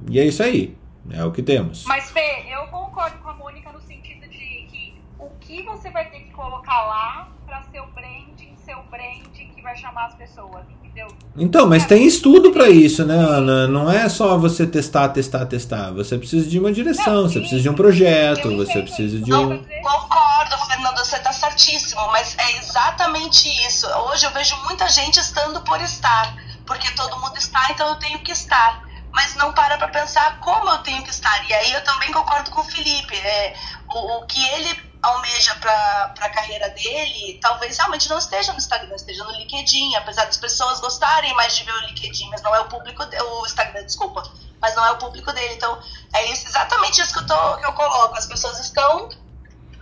e é isso aí. É o que temos. Mas, Fê, eu concordo com a Mônica no sentido de que o que você vai ter que colocar lá para ser o branding, seu branding que vai chamar as pessoas. Entendeu? Então, mas tem estudo pra isso, né, Ana? Não é só você testar, testar, testar. Você precisa de uma direção, Não, você precisa de um projeto, você entendo precisa de um. É- Concordo, Fernando, você está certíssimo, mas é exatamente isso. Hoje eu vejo muita gente estando por estar, porque todo mundo está, então eu tenho que estar. Mas não para para pensar como eu tenho que estar. E aí eu também concordo com o Felipe. É, o, o que ele almeja para a carreira dele, talvez realmente não esteja no Instagram, esteja no LinkedIn, apesar das pessoas gostarem mais de ver o LinkedIn, mas não é o público, de- o Instagram, desculpa, mas não é o público dele. Então, é isso, exatamente isso que eu, tô, que eu coloco. As pessoas estão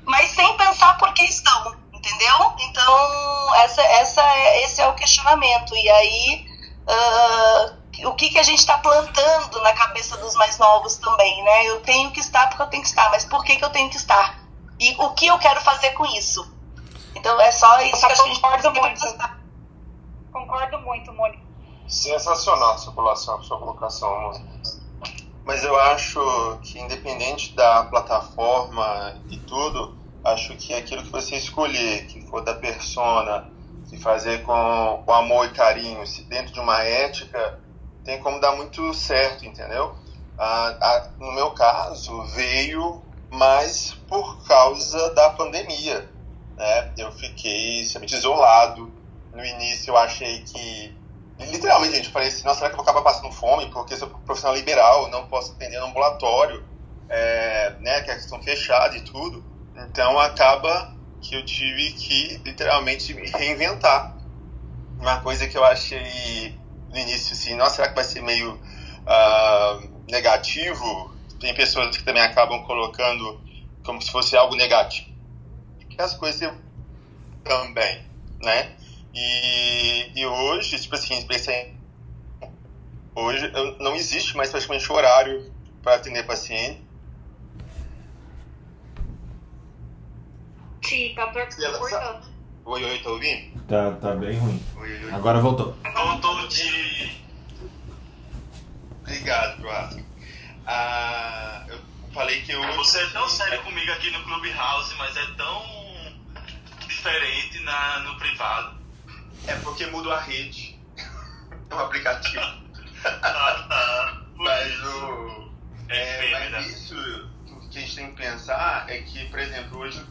mas sem pensar por que estão, entendeu? Então, essa, essa é, esse é o questionamento. E aí, ah, o que, que a gente está plantando na cabeça dos mais novos também, né? Eu tenho que estar porque eu tenho que estar, mas por que, que eu tenho que estar? E o que eu quero fazer com isso? Então, é só isso que a gente Concordo muito. Concordo muito, Mônica. Sensacional sua colocação, sua colocação, Mônica. Mas eu acho que independente da plataforma e tudo, acho que aquilo que você escolher, que for da persona, se fazer com, com amor e carinho, se dentro de uma ética, tem como dar muito certo, entendeu? Ah, ah, no meu caso, veio mais por causa da pandemia. Né? Eu fiquei extremamente isolado. No início eu achei que literalmente, gente, eu falei assim, nossa, será que eu vou acabar passando fome? Porque sou profissional liberal, não posso atender no ambulatório, é, né, que é questão fechada e tudo. Então, acaba que eu tive que, literalmente, me reinventar. Uma coisa que eu achei no início, assim, nossa, será que vai ser meio ah, negativo? Tem pessoas que também acabam colocando como se fosse algo negativo. Que as coisas também, né? E, e hoje, tipo assim, pensei, hoje não existe mais praticamente horário para atender paciente. Sim, tá cortando. Oi, oi, tá ouvindo? Tá, tá bem ruim. Oi, oi, oi. Agora voltou. Voltou de. Obrigado, Joaquim. Ah, eu falei que eu. Você é tão sério comigo aqui no Clubhouse, mas é tão diferente na, no privado. É porque mudou a rede. É um aplicativo. Ah, tá. Mas o. É É, mas isso o que a gente tem que pensar é que, por exemplo, hoje,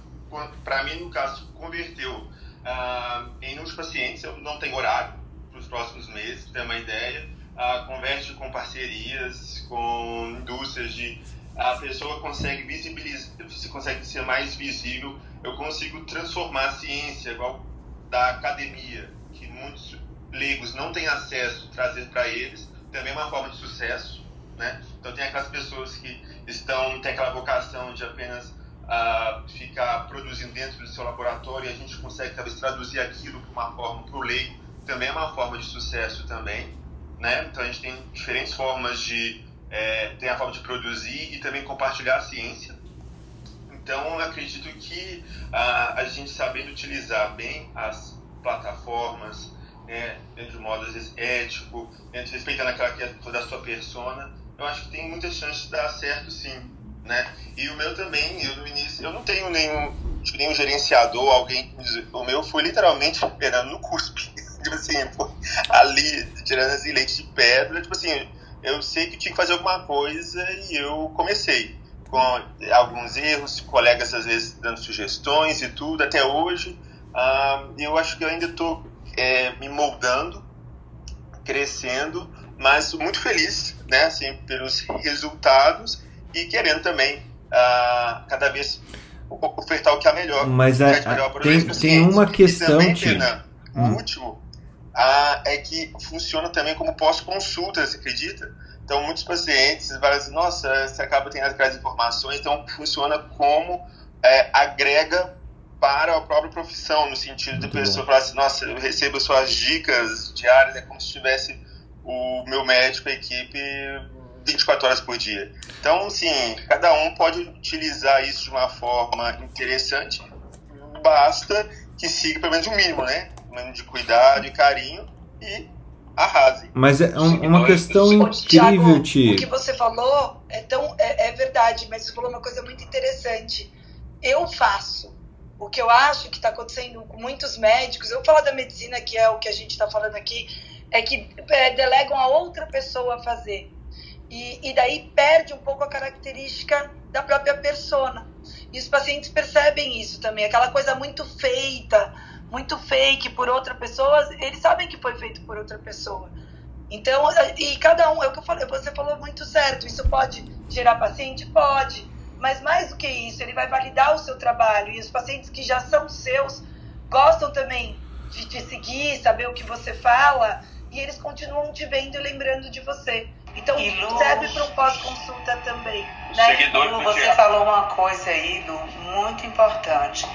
para mim, no caso, converteu ah, em uns pacientes, eu não tenho horário para os próximos meses, pra ter uma ideia, ah, converte com parcerias, com indústrias de a pessoa consegue visibilizar, você consegue ser mais visível, eu consigo transformar a ciência igual da academia, que muitos leigos não têm acesso, trazer para eles, também é uma forma de sucesso, né? Então tem aquelas pessoas que estão, tem aquela vocação de apenas ah, ficar produzindo dentro do seu laboratório e a gente consegue talvez traduzir aquilo para uma forma para o leigo, também é uma forma de sucesso também, né? Então a gente tem diferentes formas de é, tem a forma de produzir e também compartilhar a ciência. Então acredito que ah, a gente sabendo utilizar bem as plataformas, né, dentro de modo às vezes ético, dentro, respeitando aquela que é da sua persona, eu acho que tem muitas chances de dar certo sim, né? E o meu também, eu no início, eu não tenho nenhum, tipo, nenhum gerenciador, alguém, o meu foi literalmente esperando no cuspe, tipo assim, ali, tirando assim, leite de pedra, tipo assim, eu sei que tinha que fazer alguma coisa e eu comecei com alguns erros, colegas às vezes dando sugestões e tudo, até hoje, ah, eu acho que eu ainda estou me moldando, crescendo, mas muito feliz, né, assim, pelos resultados e querendo também ah, cada vez ofertar o que é melhor. Mas que é- é melhor tem- meus tem pacientes. uma questão, também, Ti. Fernando, o Hum. último ah, é que funciona também como pós-consulta, você acredita? Então, muitos pacientes falam assim, nossa, você acaba tendo aquelas informações, então funciona como é, agrega para a própria profissão, no sentido de Muito a pessoa bom. falar assim, nossa, eu recebo suas dicas diárias, é como se tivesse o meu médico, a equipe, 24 horas por dia. Então, assim, cada um pode utilizar isso de uma forma interessante, basta que siga pelo menos o mínimo, né? O mínimo de cuidado e carinho e arrase. Mas é um- uma questão Ô, incrível, o Ti. que você falou é, tão, é, é verdade, mas você falou uma coisa muito interessante. Eu faço. O que eu acho que está acontecendo com muitos médicos, eu vou falar da medicina, que é o que a gente está falando aqui, é que é, delegam a outra pessoa fazer. E, e daí perde um pouco a característica da própria persona. E os pacientes percebem isso também, aquela coisa muito feita, muito fake por outra pessoa, eles sabem que foi feito por outra pessoa. Então, e cada um, é o que eu falei, você falou muito certo, isso pode gerar paciente? Pode. Mas mais do que isso, ele vai validar o seu trabalho. E os pacientes que já são seus gostam também de te seguir, saber o que você fala, e eles continuam te vendo e lembrando de você. Então, Lu, serve para um pós-consulta também. Né? Lu, você falou uma coisa aí, Lu, muito importante.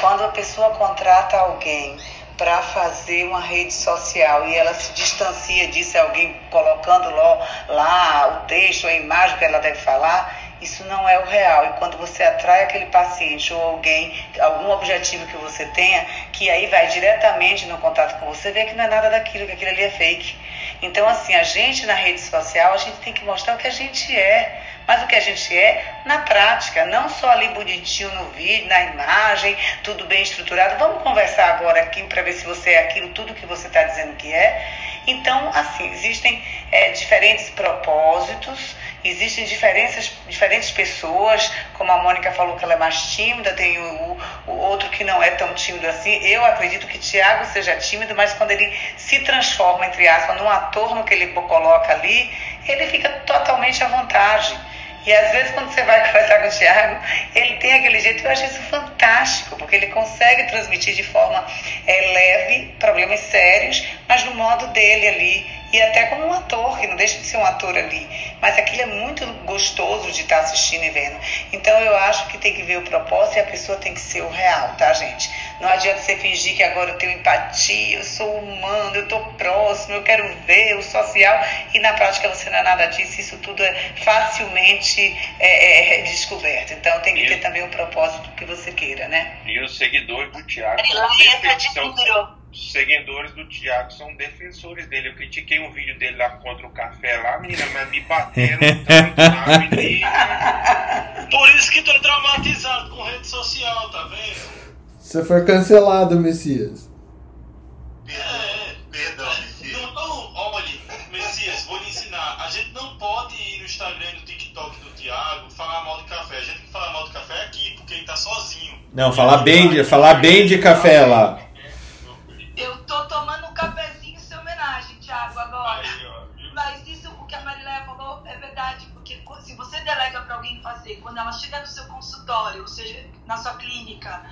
Quando a pessoa contrata alguém para fazer uma rede social e ela se distancia disso, é alguém colocando lá, lá o texto, a imagem que ela deve falar, isso não é o real. E quando você atrai aquele paciente ou alguém, algum objetivo que você tenha, que aí vai diretamente no contato com você, vê que não é nada daquilo, que aquilo ali é fake. Então, assim, a gente na rede social, a gente tem que mostrar o que a gente é. Mas o que a gente é na prática, não só ali bonitinho no vídeo, na imagem, tudo bem estruturado. Vamos conversar agora aqui para ver se você é aquilo, tudo que você está dizendo que é. Então, assim, existem é, diferentes propósitos, existem diferenças, diferentes pessoas, como a Mônica falou que ela é mais tímida, tem o, o outro que não é tão tímido assim. Eu acredito que Tiago seja tímido, mas quando ele se transforma, entre aspas, num ator no que ele coloca ali, ele fica totalmente à vontade. E às vezes quando você vai conversar com o Tiago, ele tem aquele jeito, eu acho isso fantástico, porque ele consegue transmitir de forma é, leve problemas sérios, mas no modo dele ali e até como um ator, que não deixa de ser um ator ali. Mas aquilo é muito gostoso de estar assistindo e vendo. Então eu acho que tem que ver o propósito e a pessoa tem que ser o real, tá, gente? Não adianta você fingir que agora eu tenho empatia, eu sou humano, eu tô próximo, eu quero ver o social e na prática você não é nada disso. Isso tudo é facilmente é, é, descoberto. Então tem que e ter também o propósito que você queira, né? E os seguidores do Tiago os seguidores do Thiago são defensores dele. Eu critiquei um vídeo dele lá contra o café lá, menina, mas me bateram tanto lá, menina. Por isso que tô traumatizado com rede social, tá vendo? Você foi cancelado, Messias. É, perdão, Messias. Não, olha, Messias, vou lhe ensinar. A gente não pode ir no Instagram e no TikTok do Thiago falar mal de café. A gente tem que falar mal de café aqui, porque ele tá sozinho. Não, falar bem de, falar bem de café lá. Eu tô tomando um cafezinho em sua homenagem, Thiago, agora. Mas isso, o que a Mariléia falou, é verdade, porque se você delega para alguém fazer, quando ela chega no seu consultório, ou seja, na sua clínica,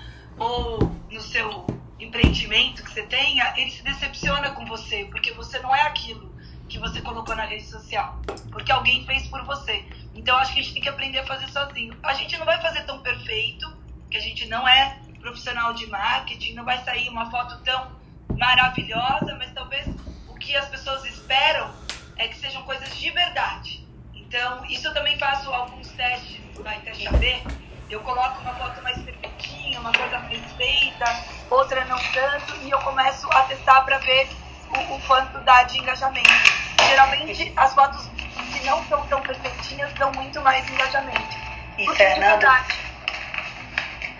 ou no seu empreendimento que você tenha, ele se decepciona com você, porque você não é aquilo que você colocou na rede social, porque alguém fez por você. Então acho que a gente tem que aprender a fazer sozinho. A gente não vai fazer tão perfeito, que a gente não é profissional de marketing, não vai sair uma foto tão maravilhosa, mas talvez o que as pessoas esperam é que sejam coisas de verdade. Então, isso eu também faço alguns testes, vai teste AB. Eu coloco uma foto mais perfeitinha, uma coisa mais feita, outra não tanto, e eu começo a testar para ver o, o quanto dá de engajamento. Geralmente, as fotos que não são tão perfeitinhas dão muito mais engajamento. E Fernando,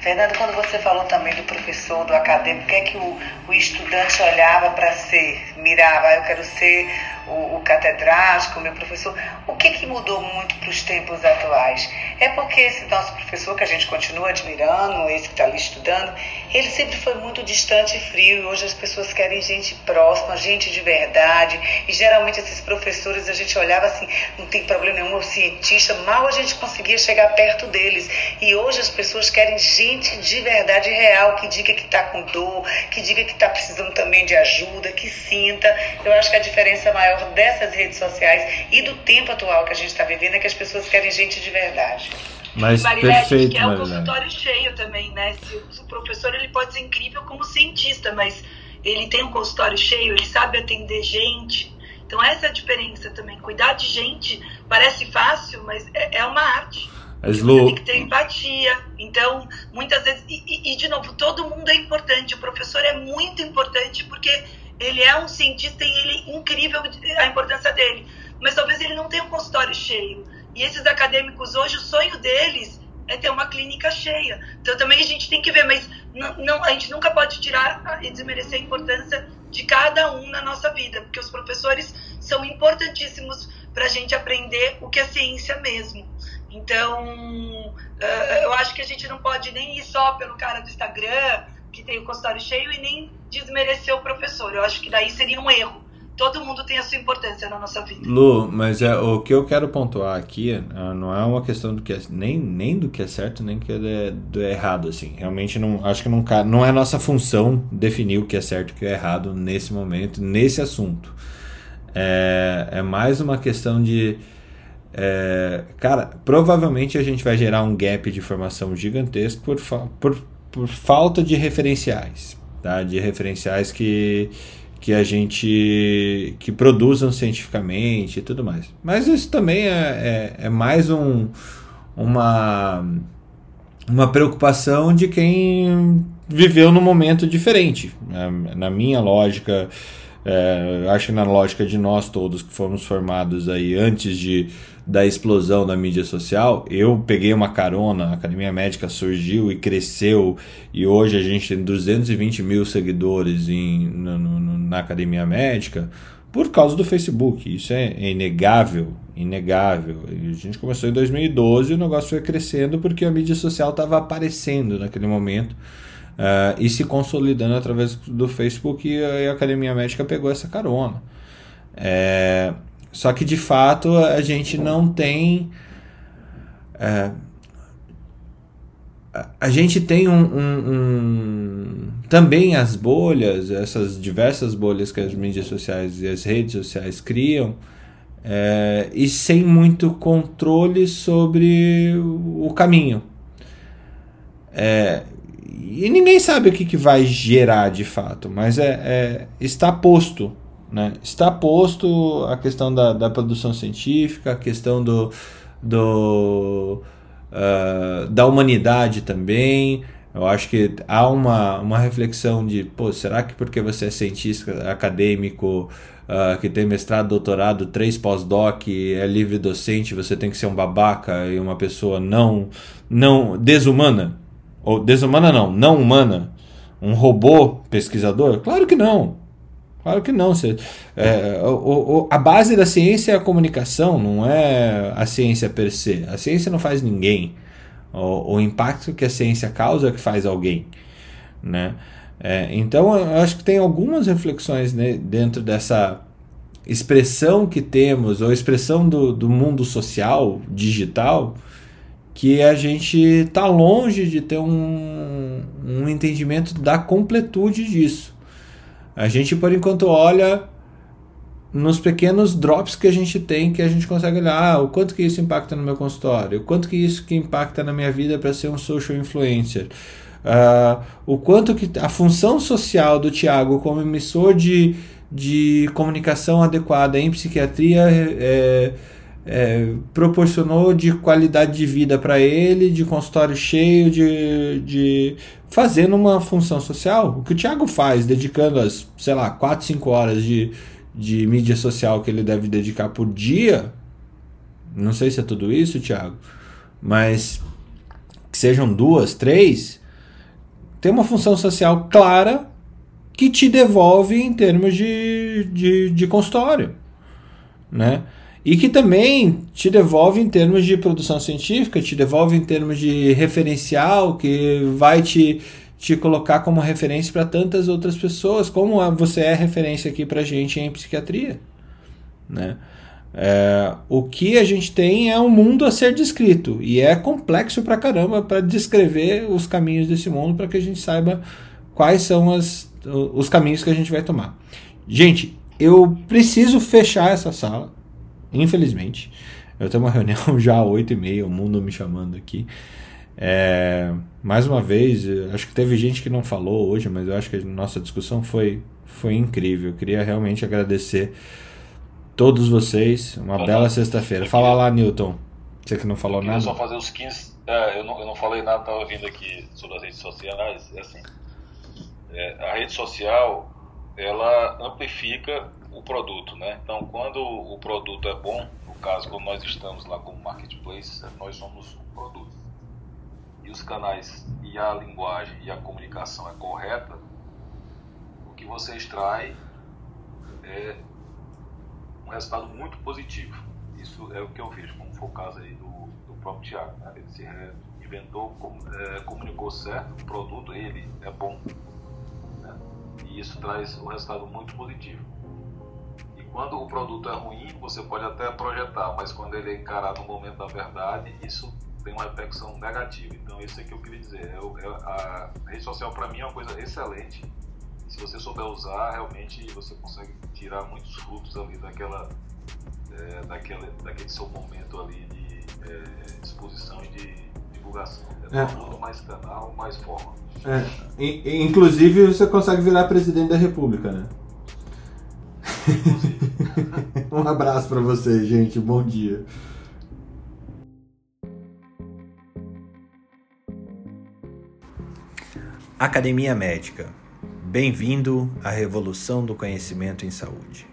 Fernando, quando você falou também do professor, do acadêmico, o que é que o, o estudante olhava para ser, mirava, ah, eu quero ser o, o catedrático, meu professor. O que, que mudou muito para os tempos atuais? É porque esse nosso professor, que a gente continua admirando, esse que está ali estudando, ele sempre foi muito distante e frio. E hoje as pessoas querem gente próxima, gente de verdade. E geralmente esses professores a gente olhava assim, não tem problema nenhum, o cientista, mal a gente conseguia chegar perto deles. E hoje as pessoas querem gente de verdade real, que diga que está com dor, que diga que está precisando também de ajuda, que sinta. Eu acho que a diferença maior dessas redes sociais e do tempo atual que a gente está vivendo é que as pessoas querem gente de verdade. Mas Marilete, perfeito, que é o consultório cheio também, né? Se o professor ele pode ser incrível como cientista, mas ele tem um consultório cheio, ele sabe atender gente. Então essa é a diferença também. Cuidar de gente parece fácil, mas é, é uma arte. Você tem que ter empatia. Então, muitas vezes. E, e, e, de novo, todo mundo é importante. O professor é muito importante porque ele é um cientista e ele é incrível a importância dele. Mas talvez ele não tenha um consultório cheio. E esses acadêmicos hoje, o sonho deles é ter uma clínica cheia. Então também a gente tem que ver, mas não, não, a gente nunca pode tirar e desmerecer a importância de cada um na nossa vida, porque os professores são importantíssimos para a gente aprender o que é ciência mesmo. Então, uh, eu acho que a gente não pode nem ir só pelo cara do Instagram, que tem o consultório cheio, e nem desmerecer o professor. Eu acho que daí seria um erro. Todo mundo tem a sua importância na nossa vida. Lu, mas é, o que eu quero pontuar aqui é, não é uma questão do que é, nem, nem do que é certo, nem que é do errado, assim. Realmente não acho que não, não é nossa função definir o que é certo e o que é errado nesse momento, nesse assunto. É, é mais uma questão de é, cara, provavelmente a gente vai gerar um gap de formação gigantesco por, por, por falta de referenciais, tá? De referenciais que, que a gente que produzam cientificamente e tudo mais. Mas isso também é, é, é mais um, uma uma preocupação de quem viveu num momento diferente. Na minha lógica, é, acho que na lógica de nós todos que fomos formados aí antes de da explosão da mídia social, eu peguei uma carona, a Academia Médica surgiu e cresceu, e hoje a gente tem 220 mil seguidores em, no, no, na Academia Médica por causa do Facebook. Isso é inegável, inegável. A gente começou em 2012 e o negócio foi crescendo porque a mídia social estava aparecendo naquele momento. Uh, e se consolidando através do Facebook e a Academia Médica pegou essa carona. É, só que de fato a gente não tem. É, a gente tem um, um, um, Também as bolhas, essas diversas bolhas que as mídias sociais e as redes sociais criam, é, e sem muito controle sobre o caminho. É, e ninguém sabe o que, que vai gerar de fato, mas é, é está posto né? Está posto a questão da, da produção científica, a questão do, do, uh, da humanidade também. Eu acho que há uma, uma reflexão de, pô, será que porque você é cientista acadêmico, uh, que tem mestrado, doutorado, três pós-doc, é livre docente, você tem que ser um babaca e uma pessoa não, não desumana? Ou desumana não, não humana? Um robô pesquisador? Claro que não. Claro que não. Você, é, o, o, a base da ciência é a comunicação, não é a ciência per se. A ciência não faz ninguém. O, o impacto que a ciência causa é que faz alguém. Né? É, então, eu acho que tem algumas reflexões né, dentro dessa expressão que temos, ou expressão do, do mundo social, digital, que a gente está longe de ter um, um entendimento da completude disso. A gente, por enquanto, olha nos pequenos drops que a gente tem, que a gente consegue olhar ah, o quanto que isso impacta no meu consultório, o quanto que isso que impacta na minha vida para ser um social influencer. Uh, o quanto que a função social do Tiago como emissor de, de comunicação adequada em psiquiatria é, é, proporcionou de qualidade de vida para ele, de consultório cheio, de, de fazendo uma função social. O que o Thiago faz, dedicando as, sei lá, 4, 5 horas de, de mídia social que ele deve dedicar por dia, não sei se é tudo isso, Thiago, mas que sejam duas, três, tem uma função social clara que te devolve em termos de, de, de consultório, né? E que também te devolve em termos de produção científica, te devolve em termos de referencial, que vai te, te colocar como referência para tantas outras pessoas, como você é referência aqui para gente em psiquiatria. Né? É, o que a gente tem é um mundo a ser descrito e é complexo para caramba para descrever os caminhos desse mundo para que a gente saiba quais são as, os caminhos que a gente vai tomar. Gente, eu preciso fechar essa sala Infelizmente. Eu tenho uma reunião já às 8h30, o mundo me chamando aqui. É, mais uma vez, acho que teve gente que não falou hoje, mas eu acho que a nossa discussão foi, foi incrível. Eu queria realmente agradecer todos vocês. Uma bela sexta-feira. Fala lá, Newton. Você que não falou nada. só fazer os 15. É, eu, não, eu não falei nada, estava vindo aqui sobre as redes sociais. É assim, é, a rede social ela amplifica o produto, né? Então, quando o produto é bom, no caso, quando nós estamos lá como marketplace, nós somos um produto. E os canais e a linguagem e a comunicação é correta, o que você extrai é, um resultado muito positivo. Isso é o que eu vejo, como foi o caso aí do, do próprio Tiago. Né? Ele se reinventou, com, é, comunicou certo, o produto ele é bom. Né? E isso traz um resultado muito positivo. Quando o produto é ruim, você pode até projetar, mas quando ele é encarado no momento da verdade, isso tem uma repercussão negativa. Então, isso é que eu queria dizer. Eu, eu, a rede social, para mim, é uma coisa excelente. Se você souber usar, realmente você consegue tirar muitos frutos ali daquela, é, daquela, daquele seu momento ali de é, exposição e de divulgação. É, é. Mais canal, mais forma. É. Inclusive, você consegue virar presidente da República, né? um abraço para você, gente. Bom dia. Academia Médica. Bem-vindo à revolução do conhecimento em saúde.